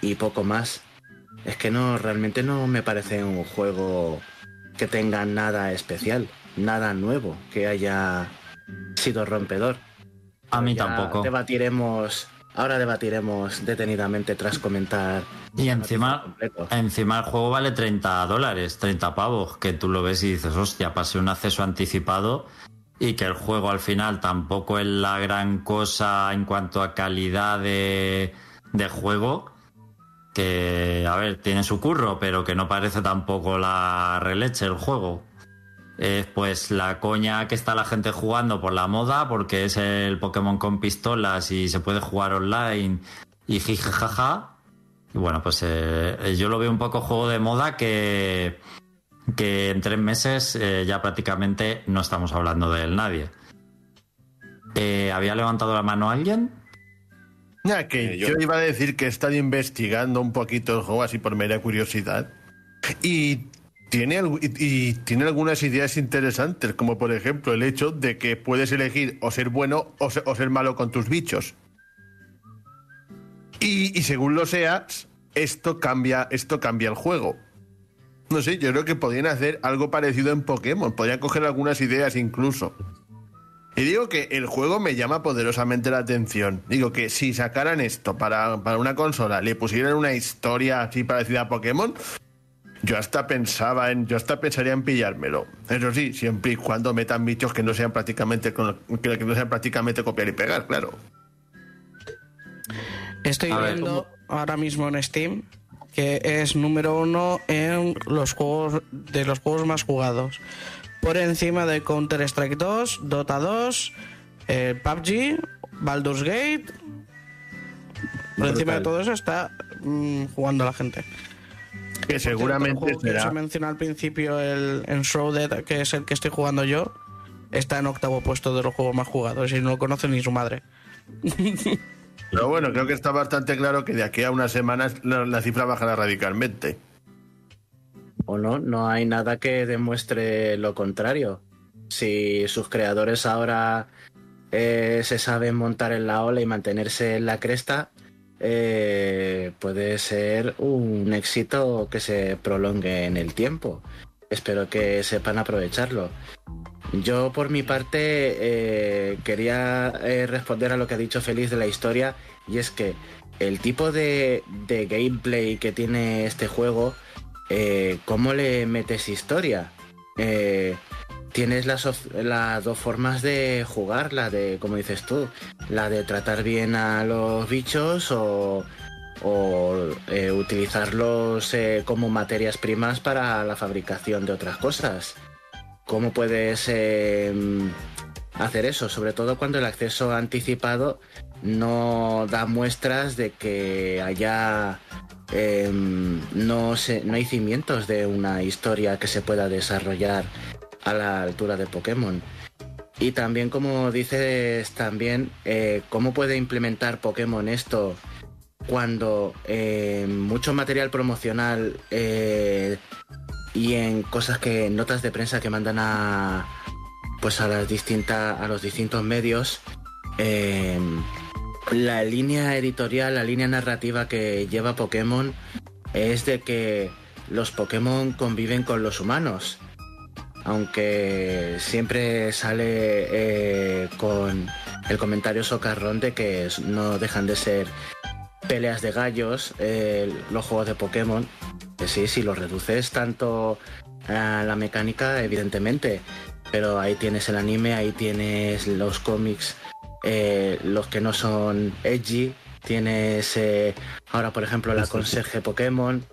y poco más es que no realmente no me parece un juego que tenga nada especial nada nuevo que haya sido rompedor A mí Ya tampoco. debatiremos ahora debatiremos detenidamente tras comentar Y encima, encima el juego vale 30 dólares, 30 pavos, que tú lo ves y dices, hostia, pasé un acceso anticipado y que el juego al final tampoco es la gran cosa en cuanto a calidad de, de juego, que, a ver, tiene su curro, pero que no parece tampoco la releche el juego. Es pues la coña que está la gente jugando por la moda, porque es el Pokémon con pistolas y se puede jugar online y jijajaja. Y bueno, pues eh, yo lo veo un poco juego de moda que, que en tres meses eh, ya prácticamente no estamos hablando de él nadie. Eh, ¿Había levantado la mano alguien? Ya que Eh, yo... yo- iba a decir que he estado investigando un poquito el juego así por mera curiosidad. Y tiene, y, tiene algunas ideas interesantes, como por ejemplo el hecho de que puedes elegir o ser bueno o ser, malo con tus bichos. Y, según lo seas, esto cambia, esto cambia el juego. No sé, yo creo que podrían hacer algo parecido en Pokémon. Podrían coger algunas ideas incluso. Y digo que el juego me llama poderosamente la atención. Digo que si sacaran esto para, para una consola, le pusieran una historia así parecida a Pokémon, yo hasta pensaba en, yo hasta pensaría en pillármelo. Eso sí, siempre y cuando metan bichos que no sean prácticamente que, que no sean prácticamente copiar y pegar, claro. Estoy A ver, viendo ahora mismo en Steam que es número uno en los juegos de los juegos más jugados. Por encima de Counter Strike 2, Dota 2, eh, PUBG, Baldur's Gate. Por encima de todo eso está mm, jugando la gente. Que seguramente que será. se mencionó al principio, el Enshrouded, que es el que estoy jugando yo, está en octavo puesto de los juegos más jugados y no lo conoce ni su madre. Pero bueno, creo que está bastante claro que de aquí a unas semanas la, la cifra bajará radicalmente. o no, no hay nada que demuestre lo contrario. Si sus creadores ahora eh, se saben montar en la ola y mantenerse en la cresta, eh, puede ser un éxito que se prolongue en el tiempo. Espero que sepan aprovecharlo. Yo por mi parte eh, quería eh, responder a lo que ha dicho Feliz de la historia y es que el tipo de, de gameplay que tiene este juego, ¿cómo le metes historia? Tienes las, las dos formas de jugar, la de, como dices tú, la de tratar bien a los bichos o, eh, utilizarlos eh, como materias primas para la fabricación de otras cosas. ¿Cómo puedes eh, hacer eso? Sobre todo cuando el acceso anticipado no da muestras de que haya eh, no, no hay cimientos de una historia que se pueda desarrollar a la altura de Pokémon. Y también, como dices, también eh, cómo puede implementar Pokémon esto cuando eh, mucho material promocional eh, y en cosas que notas de prensa que mandan a pues a las distintas a los distintos medios la línea editorial la línea narrativa que lleva Pokémon es de que los Pokémon conviven con los humanos aunque siempre sale eh, con el comentario socarrón de que no dejan de ser peleas de gallos eh, los juegos de Pokémon que sí, si lo reduces tanto a la mecánica, evidentemente. Pero ahí tienes el anime, ahí tienes los cómics, eh, los que no son edgy. Tienes ahora, por ejemplo, la conserje Pokémon.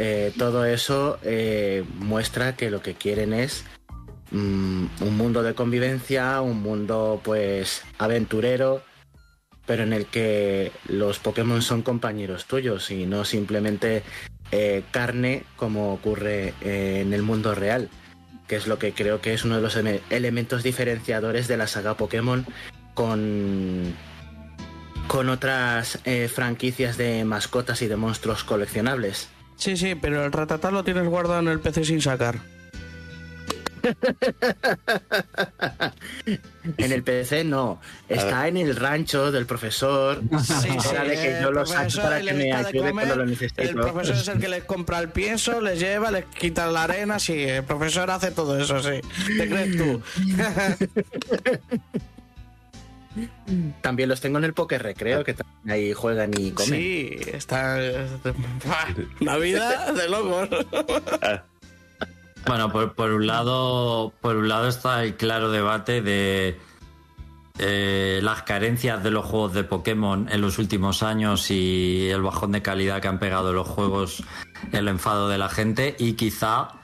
Eh, todo eso eh, muestra que lo que quieren es mm, un mundo de convivencia, un mundo pues aventurero, pero en el que los Pokémon son compañeros tuyos y no simplemente eh, carne como ocurre en el mundo real, que es lo que creo que es uno de los ele- elementos diferenciadores de la saga Pokémon con, con otras franquicias de mascotas y de monstruos coleccionables. Sí, sí, pero el ratatá lo tienes guardado en el PC sin sacar. En el PC no, está en el rancho del profesor. Sí, sí, Era de que el yo lo saque profesor para le que me da de ayude comer, cuando lo El necesito. profesor es el que les compra el pienso, les lleva, les quita la arena, sí, el profesor hace todo eso, sí. ¿Te crees tú? También los tengo en el Poker Recreo, que también ahí juegan y comen. Sí, está... La vida de locos. Bueno, por, por un lado, por un lado está el claro debate de eh, las carencias de los juegos de Pokémon en los últimos años y el bajón de calidad que han pegado los juegos, el enfado de la gente y quizá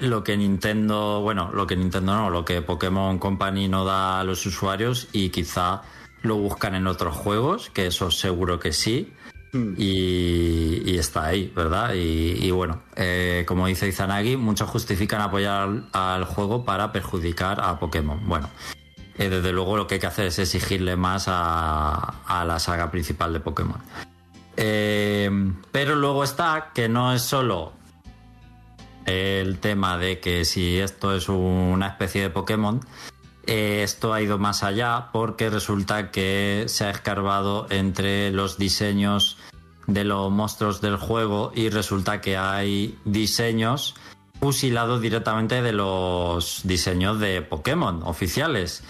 lo que Nintendo, bueno, lo que Nintendo no, lo que Pokémon Company no da a los usuarios y quizá lo buscan en otros juegos, que eso seguro que sí. Y, y está ahí, ¿verdad? Y, y bueno, eh, como dice Izanagi, muchos justifican apoyar al, al juego para perjudicar a Pokémon. Bueno, eh, desde luego lo que hay que hacer es exigirle más a, a la saga principal de Pokémon. Eh, pero luego está que no es solo el tema de que si esto es una especie de Pokémon, eh, esto ha ido más allá porque resulta que se ha escarbado entre los diseños de los monstruos del juego y resulta que hay diseños fusilados directamente de los diseños de Pokémon oficiales.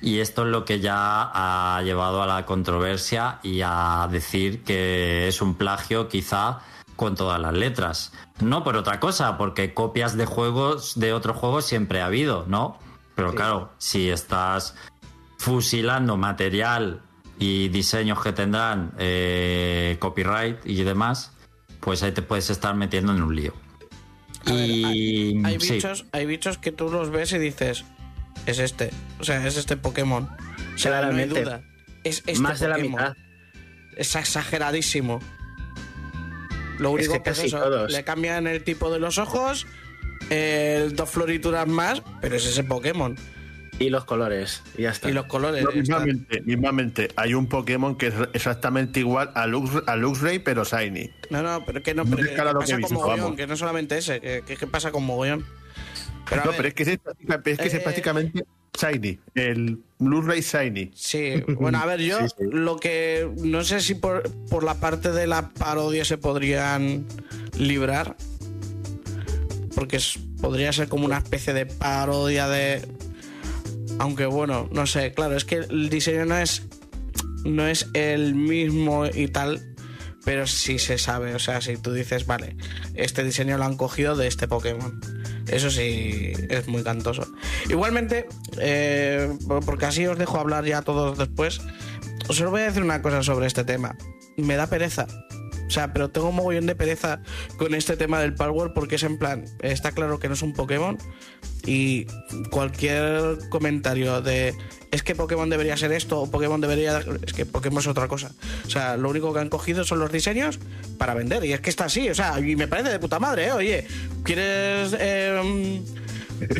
Y esto es lo que ya ha llevado a la controversia y a decir que es un plagio quizá con todas las letras. No por otra cosa, porque copias de juegos de otros juegos siempre ha habido, ¿no? Pero claro, si estás fusilando material y diseños que tendrán eh, copyright y demás, pues ahí te puedes estar metiendo en un lío. A ver, y Hay sí, bichos, hay bichos que tú los ves y dices, es este, o sea, es este Pokémon. O sea, Claramente. no hay duda. Es este Más de la mitad. Es exageradísimo. Lo único que eso, todos. le cambian el tipo de los ojos, eh, dos florituras más, pero es ese Pokémon. Y los colores, y ya está. Y los colores. No, mismamente, mismamente, hay un Pokémon que es exactamente igual a, Lux, a Luxray, pero Shiny. No, no, pero que no, No pero te que que pasa he con visto, mogollón, que no solamente ese, que, que, que pasa con mogollón. Pero no, ver, pero es que ese es, es, que es eh, prácticamente Shiny. El Blu-ray Shiny. Sí, bueno, a ver, yo Sí, sí. lo que no sé si por, por la parte de la parodia se podrían librar, porque es- podría ser como una especie de parodia de... Aunque bueno, no sé, claro, es que el diseño no es, no es el mismo y tal, pero sí se sabe, o sea, si tú dices, vale, este diseño lo han cogido de este Pokémon. Eso sí es muy cantoso. Igualmente, eh, porque así os dejo hablar ya todos después, os voy a decir una cosa sobre este tema. Me da pereza. O sea, pero tengo un mogollón de pereza con este tema del Palworld porque es en plan, está claro que no es un Pokémon y cualquier comentario de es que Pokémon debería ser esto o Pokémon debería... Es que Pokémon es otra cosa. O sea, lo único que han cogido son los diseños para vender y es que está así. O sea, y me parece de puta madre, ¿eh? Oye, ¿quieres... eh,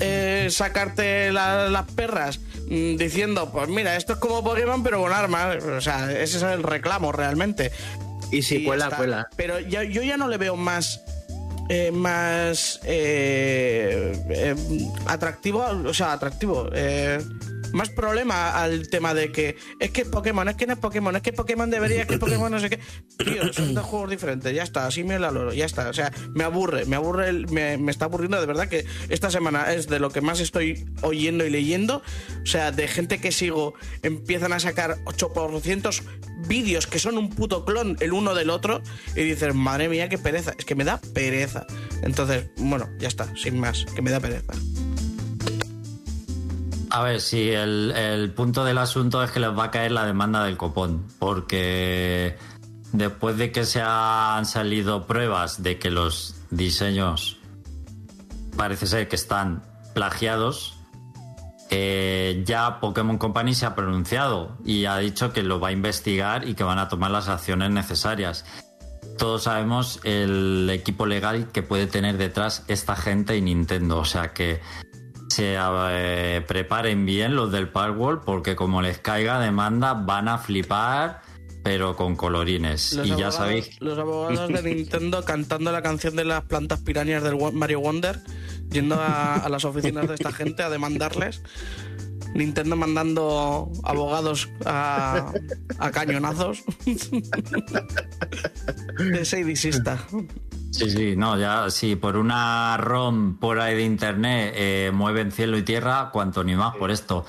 eh, sacarte la- las perras mm, diciendo, pues mira, esto es como Pokémon pero con armas. O sea, ese es el reclamo realmente. Y si Y cuela, cuela. Pero ya- yo ya no le veo más. eh, más eh, eh, atractivo, o sea, atractivo, eh, más problema al tema de que es que Pokémon, es que no es Pokémon, es que Pokémon debería, es que Pokémon no sé qué. Tío, son dos juegos diferentes, ya está, así me la loro, ya está. O sea, me aburre, me aburre, el- me, me está aburriendo de verdad que esta semana es de lo que más estoy oyendo y leyendo. O sea, de gente que sigo, empiezan a sacar 800 vídeos que son un puto clon el uno del otro y dices, madre mía, qué pereza. Es que me da pereza. Entonces, bueno, ya está, sin más, que me da pereza. A ver, sí, el, el punto del asunto es que les va a caer la demanda del copón, porque después de que se han salido pruebas de que los diseños parece ser que están plagiados, eh, ya Pokémon Company se ha pronunciado y ha dicho que lo va a investigar y que van a tomar las acciones necesarias. Todos sabemos el equipo legal que puede tener detrás esta gente y Nintendo, o sea que se eh, preparen bien los del Powerwall porque como les caiga demanda van a flipar pero con colorines Los y ya sabéis Los abogados de Nintendo cantando la canción de las plantas pirañas del Mario Wonder, yendo a, a las oficinas de esta gente a demandarles. Nintendo mandando abogados a, a cañonazos. Disista. Sí, sí, no, ya, si por una ROM por ahí de internet eh, mueven cielo y tierra, cuanto ni más por esto.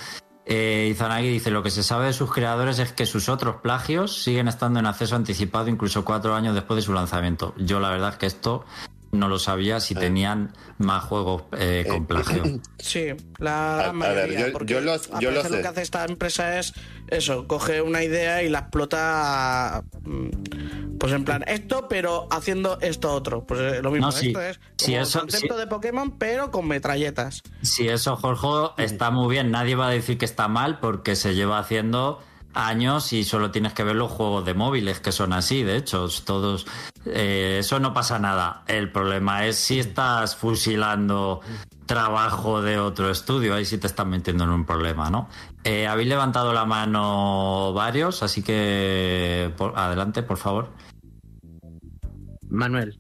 Eh, Izanagi dice, lo que se sabe de sus creadores es que sus otros plagios siguen estando en acceso anticipado incluso cuatro años después de su lanzamiento. Yo la verdad es que esto no lo sabía si tenían más juegos eh, con plagio. Sí, la A- gran a ver, mayoría, yo- porque yo lo- a yo lo sé. que hace esta empresa es eso, coge una idea y la explota mm, pues en plan esto, pero haciendo esto otro. Pues eh, lo mismo, No, sí. esto es como Sí, eso- el concepto sí. de Pokémon, pero con metralletas. Si eso, Jorge, está muy bien. Nadie va a decir que está mal porque se lleva haciendo años y solo tienes que ver los juegos de móviles que son así. De hecho, todos. eh, eso no pasa nada. El problema es si estás fusilando trabajo de otro estudio. Ahí sí te están metiendo en un problema, ¿no? Eh, habéis levantado la mano varios, así que por- adelante, por favor. Manuel.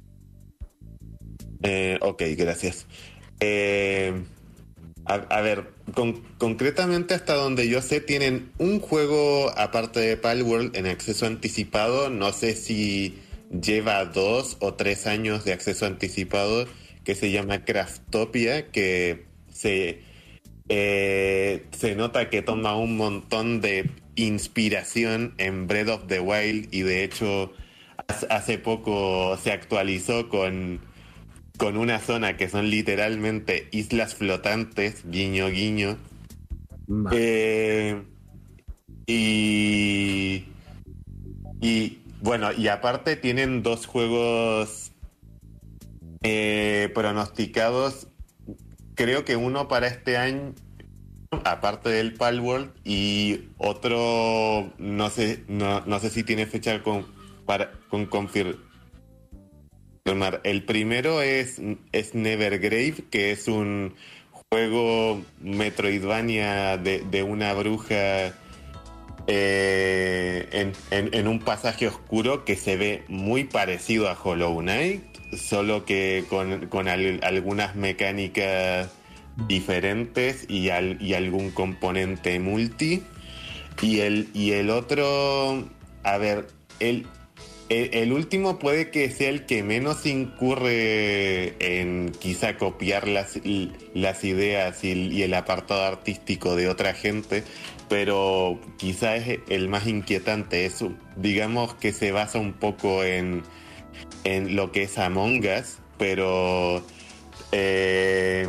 Eh, ok, gracias. Eh, a, ver, con- concretamente hasta donde yo sé, tienen un juego aparte de Palworld en acceso anticipado. No sé si lleva dos o tres años de acceso anticipado, que se llama Craftopia, que se, eh, se nota que toma un montón de inspiración en Breath of the Wild y de hecho hace- poco se actualizó con con una zona que son literalmente islas flotantes, guiño guiño. Eh, y, y bueno, y aparte tienen dos juegos eh, pronosticados, creo que uno para este año, aparte del Palworld, y otro, no sé, no, no sé si tiene fecha con, para, con confir- confirmar. El primero es, es Nevergrave, que es un juego Metroidvania de, de una bruja eh, en, en- un pasaje oscuro que se ve muy parecido a Hollow Knight, solo que con, con al- algunas mecánicas diferentes y, al- y algún componente multi. Y el, y el otro, a ver, el, el, último puede que sea el que menos incurre en quizá copiar las, las ideas y, el apartado artístico de otra gente, pero quizá es el más inquietante. Eso, digamos que se basa un poco en, en lo que es Among Us, pero eh,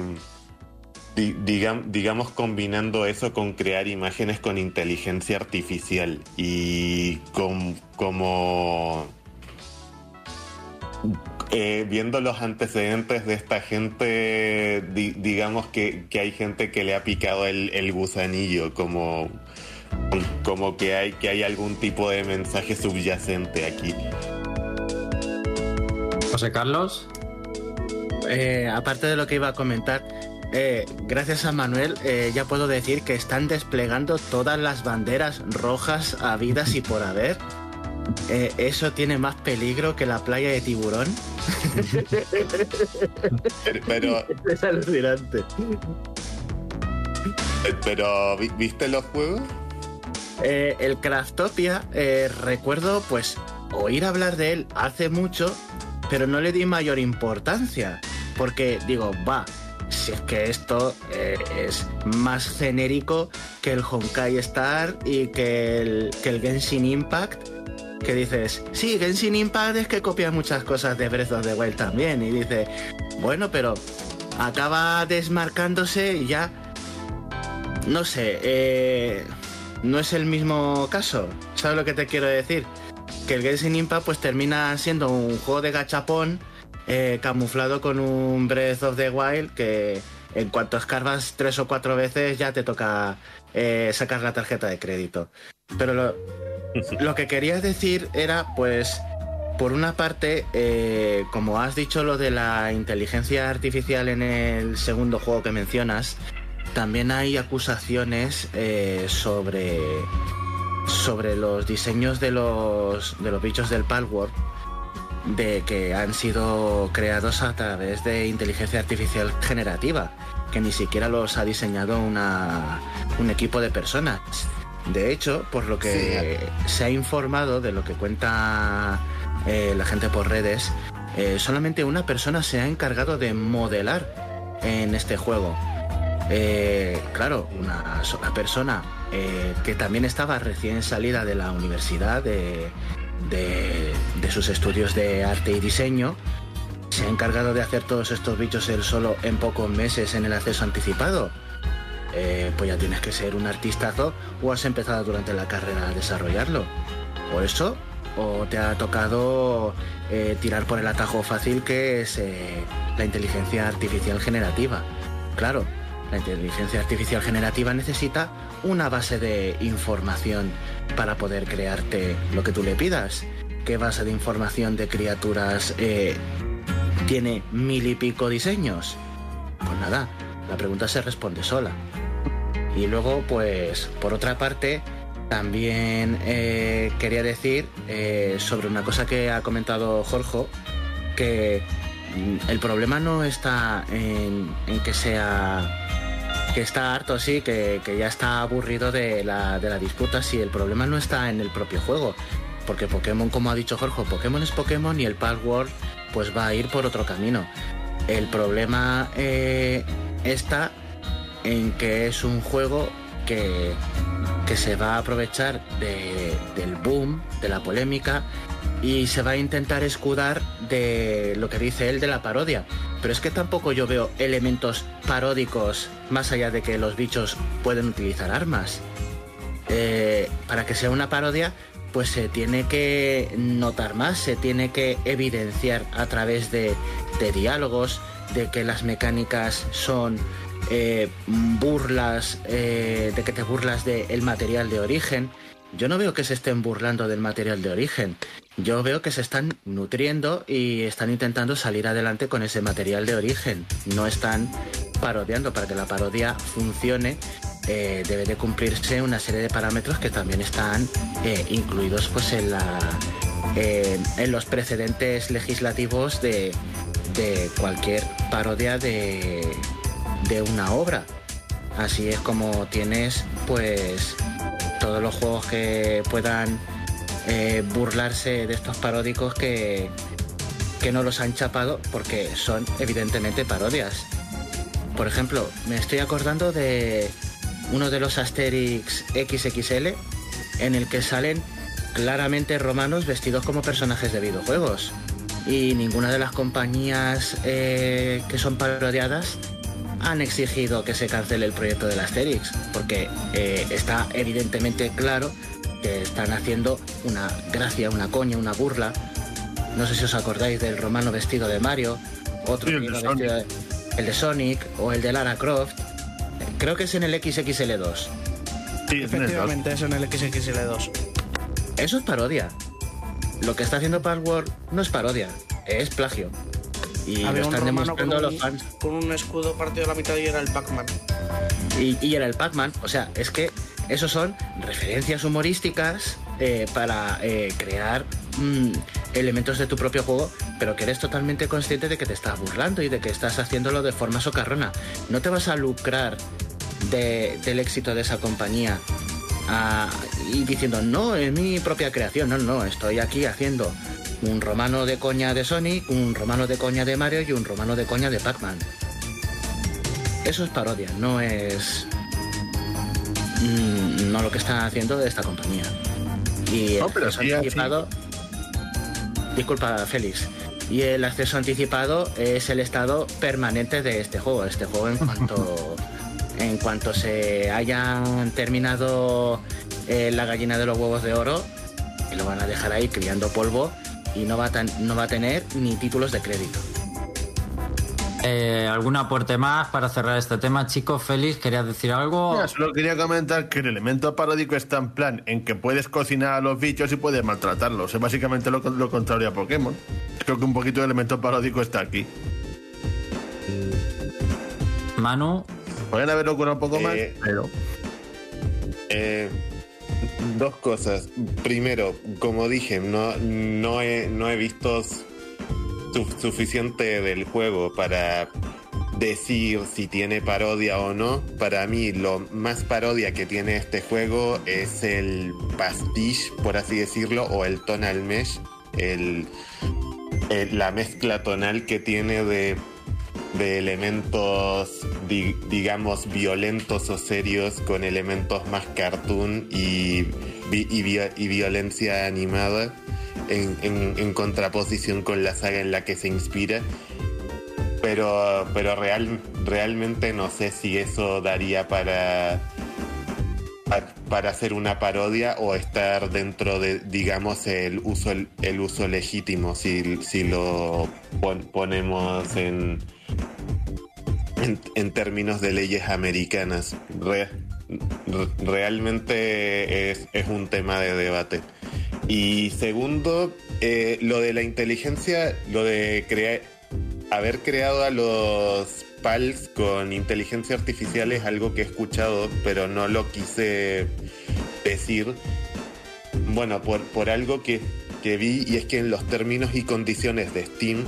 digam- digamos combinando eso con crear imágenes con inteligencia artificial y con como eh, viendo los antecedentes de esta gente, di- digamos que, que hay gente que le ha picado el, el gusanillo, como, como que, hay, que hay algún tipo de mensaje subyacente aquí. José Carlos. Eh, aparte de lo que iba a comentar, eh, gracias a Manuel eh, ya puedo decir que están desplegando todas las banderas rojas habidas y por haber. Eh, eso tiene más peligro que la playa de tiburón. Pero, Es alucinante. pero ¿vi- ¿viste los juegos? Eh, el Craftopia, eh, recuerdo pues oír hablar de él hace mucho, pero no le di mayor importancia. Porque digo, va, si es que esto eh, es más genérico que el Honkai Star y que el, que el Genshin Impact. Que dices, sí, Genshin Impact es que copia muchas cosas de Breath of the Wild también. Y dice, bueno, pero acaba desmarcándose y ya. No sé, eh, no es el mismo caso. ¿Sabes lo que te quiero decir? Que el Genshin Impact pues termina siendo un juego de gachapón eh, camuflado con un Breath of the Wild que en cuanto escarbas tres o cuatro veces ya te toca eh, sacar la tarjeta de crédito. Pero lo, lo que quería decir era pues por una parte, eh, como has dicho lo de la inteligencia artificial en el segundo juego que mencionas, también hay acusaciones eh, sobre, sobre los diseños de los, de los bichos del Palworld de que han sido creados a través de inteligencia artificial generativa, que ni siquiera los ha diseñado una, un equipo de personas. De hecho, por lo que se ha informado de lo que cuenta eh, la gente por redes, eh, solamente una persona se ha encargado de modelar en este juego. Eh, claro, una sola persona eh, que también estaba recién salida de la universidad de, de- sus estudios de arte y diseño, se ha encargado de hacer todos estos bichos él solo en pocos meses en el acceso anticipado. Eh, pues ya tienes que ser un artistazo o has empezado durante la carrera a desarrollarlo. O eso, o te ha tocado eh, tirar por el atajo fácil que es eh, la inteligencia artificial generativa. Claro, la inteligencia artificial generativa necesita una base de información para poder crearte lo que tú le pidas. ¿Qué base de información de criaturas eh, tiene mil y pico diseños? Pues nada, la pregunta se responde sola. Y luego, pues, por otra parte, también eh, quería decir eh, sobre una cosa que ha comentado Jorge, que mm, el problema no está en, en que sea que está harto, sí, que, que ya está aburrido de la, de la disputa, sí, el problema no está en el propio juego, porque Pokémon, como ha dicho Jorge, Pokémon es Pokémon y el Palworld pues va a ir por otro camino. El problema eh, está en que es un juego que, que se va a aprovechar de- del boom, de la polémica, y se va a intentar escudar de lo que dice él de la parodia. Pero es que tampoco yo veo elementos paródicos más allá de que los bichos pueden utilizar armas. Eh, para que sea una parodia, pues se tiene que notar más, se tiene que evidenciar a través de, de diálogos, de que las mecánicas son eh, burlas, eh, de que te burlas del material de origen, yo no veo que se estén burlando del material de origen. Yo veo que se están nutriendo y están intentando salir adelante con ese material de origen. No están parodiando. Para que la parodia funcione, eh, debe de cumplirse una serie de parámetros que también están eh, incluidos pues eh, en los precedentes legislativos de, de cualquier parodia de, de una obra. Así es como tienes pues todos los juegos que puedan eh, burlarse de estos paródicos que, que no los han chapado porque son evidentemente parodias. Por ejemplo, me estoy acordando de uno de los Asterix XXL en el que salen claramente romanos vestidos como personajes de videojuegos. Y ninguna de las compañías eh, que son parodiadas han exigido que se cancele el proyecto del Asterix, porque eh, está evidentemente claro que están haciendo una gracia, una coña, una burla. No sé si os acordáis del romano vestido de Mario, otro Sí, el de vestido de- el de Sonic o el de Lara Croft. Creo que es en el XXL2. Sí. Efectivamente, es en el XXL2. Eso es parodia. Lo que está haciendo Password no es parodia, es plagio. Y lo Había están demostrando un, los fans. con un escudo partido a la mitad y era el Pac-Man. Y, y era el Pac-Man. O sea, es que esos son referencias humorísticas eh, para eh, crear mm, elementos de tu propio juego, pero que eres totalmente consciente de que te estás burlando y de que estás haciéndolo de forma socarrona. No te vas a lucrar de- del éxito de esa compañía ah, y diciendo, no, es mi propia creación. No, no, estoy aquí haciendo un romano de coña de Sonic, un romano de coña de Mario y un romano de coña de Pac-Man. Eso es parodia, no es. Mm, no lo que están haciendo de esta compañía. Y el No, pero acceso sí, anticipado. Disculpa, Félix. Y el acceso anticipado es el estado permanente de este juego. Este juego, en cuanto, en cuanto se hayan terminado eh, la gallina de los huevos de oro, lo van a dejar ahí criando polvo y no va a, no va a tener ni títulos de crédito. Eh, ¿Algún aporte más para cerrar este tema, chicos? Félix, ¿querías decir algo? Mira, solo quería comentar que el elemento paródico está en plan en que puedes cocinar a los bichos y puedes maltratarlos. Es básicamente lo, lo contrario a Pokémon. Creo que un poquito de elemento paródico está aquí. Manu, Pueden haberlo curado un poco más, Eh, pero. Eh, dos cosas. Primero, como dije, no, no, he, no he visto suficiente del juego para decir si tiene parodia o no. Para mí, lo más parodia que tiene este juego es el pastiche, por así decirlo, o el tonal mesh, el, la mezcla tonal que tiene de de elementos, di- digamos, violentos o serios con elementos más cartoon y, y violencia animada en, contraposición con la saga en la que se inspira. Pero, pero real, realmente no sé si eso daría para, pa- para hacer una parodia o estar dentro de, digamos, el uso, el uso legítimo, si, si lo pon- ponemos en, en, términos de leyes americanas. Re- re- realmente es un tema de debate. Y segundo, eh, lo de la inteligencia, lo de crear, haber creado a los PALs con inteligencia artificial es algo que he escuchado, pero no lo quise decir. Bueno, por, por algo que, que vi, y es que en los términos y condiciones de Steam,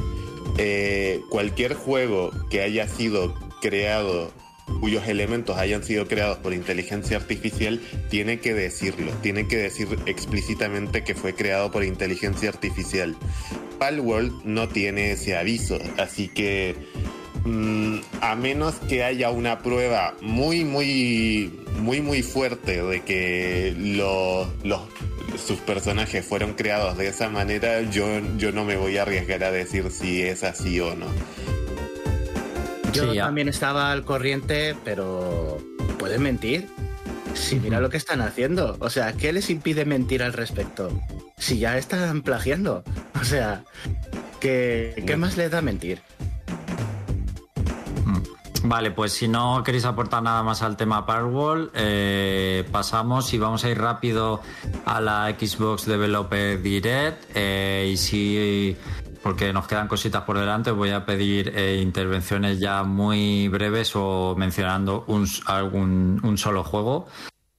eh, cualquier juego que haya sido creado, cuyos elementos hayan sido creados por inteligencia artificial, tiene que decirlo, tiene que decir explícitamente que fue creado por inteligencia artificial. Palworld no tiene ese aviso, así que mm, a menos que haya una prueba muy, muy, muy, muy fuerte de que los, los, sus personajes fueron creados de esa manera, yo, yo no me voy a arriesgar a decir si es así o no. Yo Sí, también estaba al corriente, pero ¿pueden mentir? Si mira lo que están haciendo. O sea, ¿qué les impide mentir al respecto? Si ya están plagiando. O sea, ¿qué, ¿qué más les da mentir? Vale, pues si no queréis aportar nada más al tema Powerwall, eh, pasamos y vamos a ir rápido a la Xbox Developer Direct. eh, y si, porque nos quedan cositas por delante, voy a pedir eh, intervenciones ya muy breves o mencionando un, algún, un solo juego.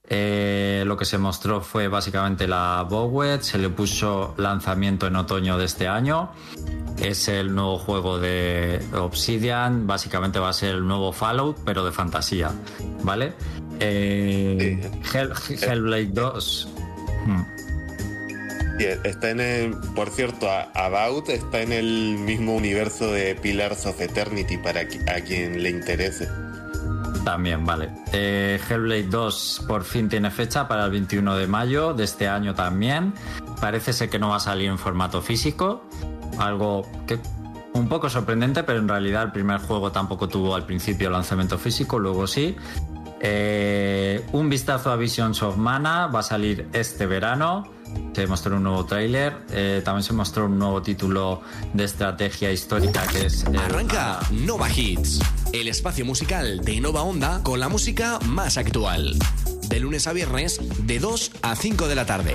Eh, lo que se mostró fue básicamente la Bowet, se le puso lanzamiento en otoño de este año. Es el nuevo juego de Obsidian, básicamente va a ser el nuevo Fallout, pero de fantasía, ¿vale? Eh, Hell- Hellblade 2. hmm, Y Está en el, por cierto, About está en el mismo universo de Pillars of Eternity para a quien le interese. También, vale. Eh, Hellblade 2 por fin tiene fecha para el 21 de mayo de este año también. Parece ser que no va a salir en formato físico. Algo un poco sorprendente, pero en realidad el primer juego tampoco tuvo al principio lanzamiento físico, luego sí. Eh, un vistazo a Visions of Mana va a salir este verano. Se mostró un nuevo tráiler. Eh, también se mostró un nuevo título de estrategia histórica que es el- Arranca Nova Hits, el espacio musical de Nova Onda con la música más actual. De lunes a viernes, de 2 a 5 de la tarde.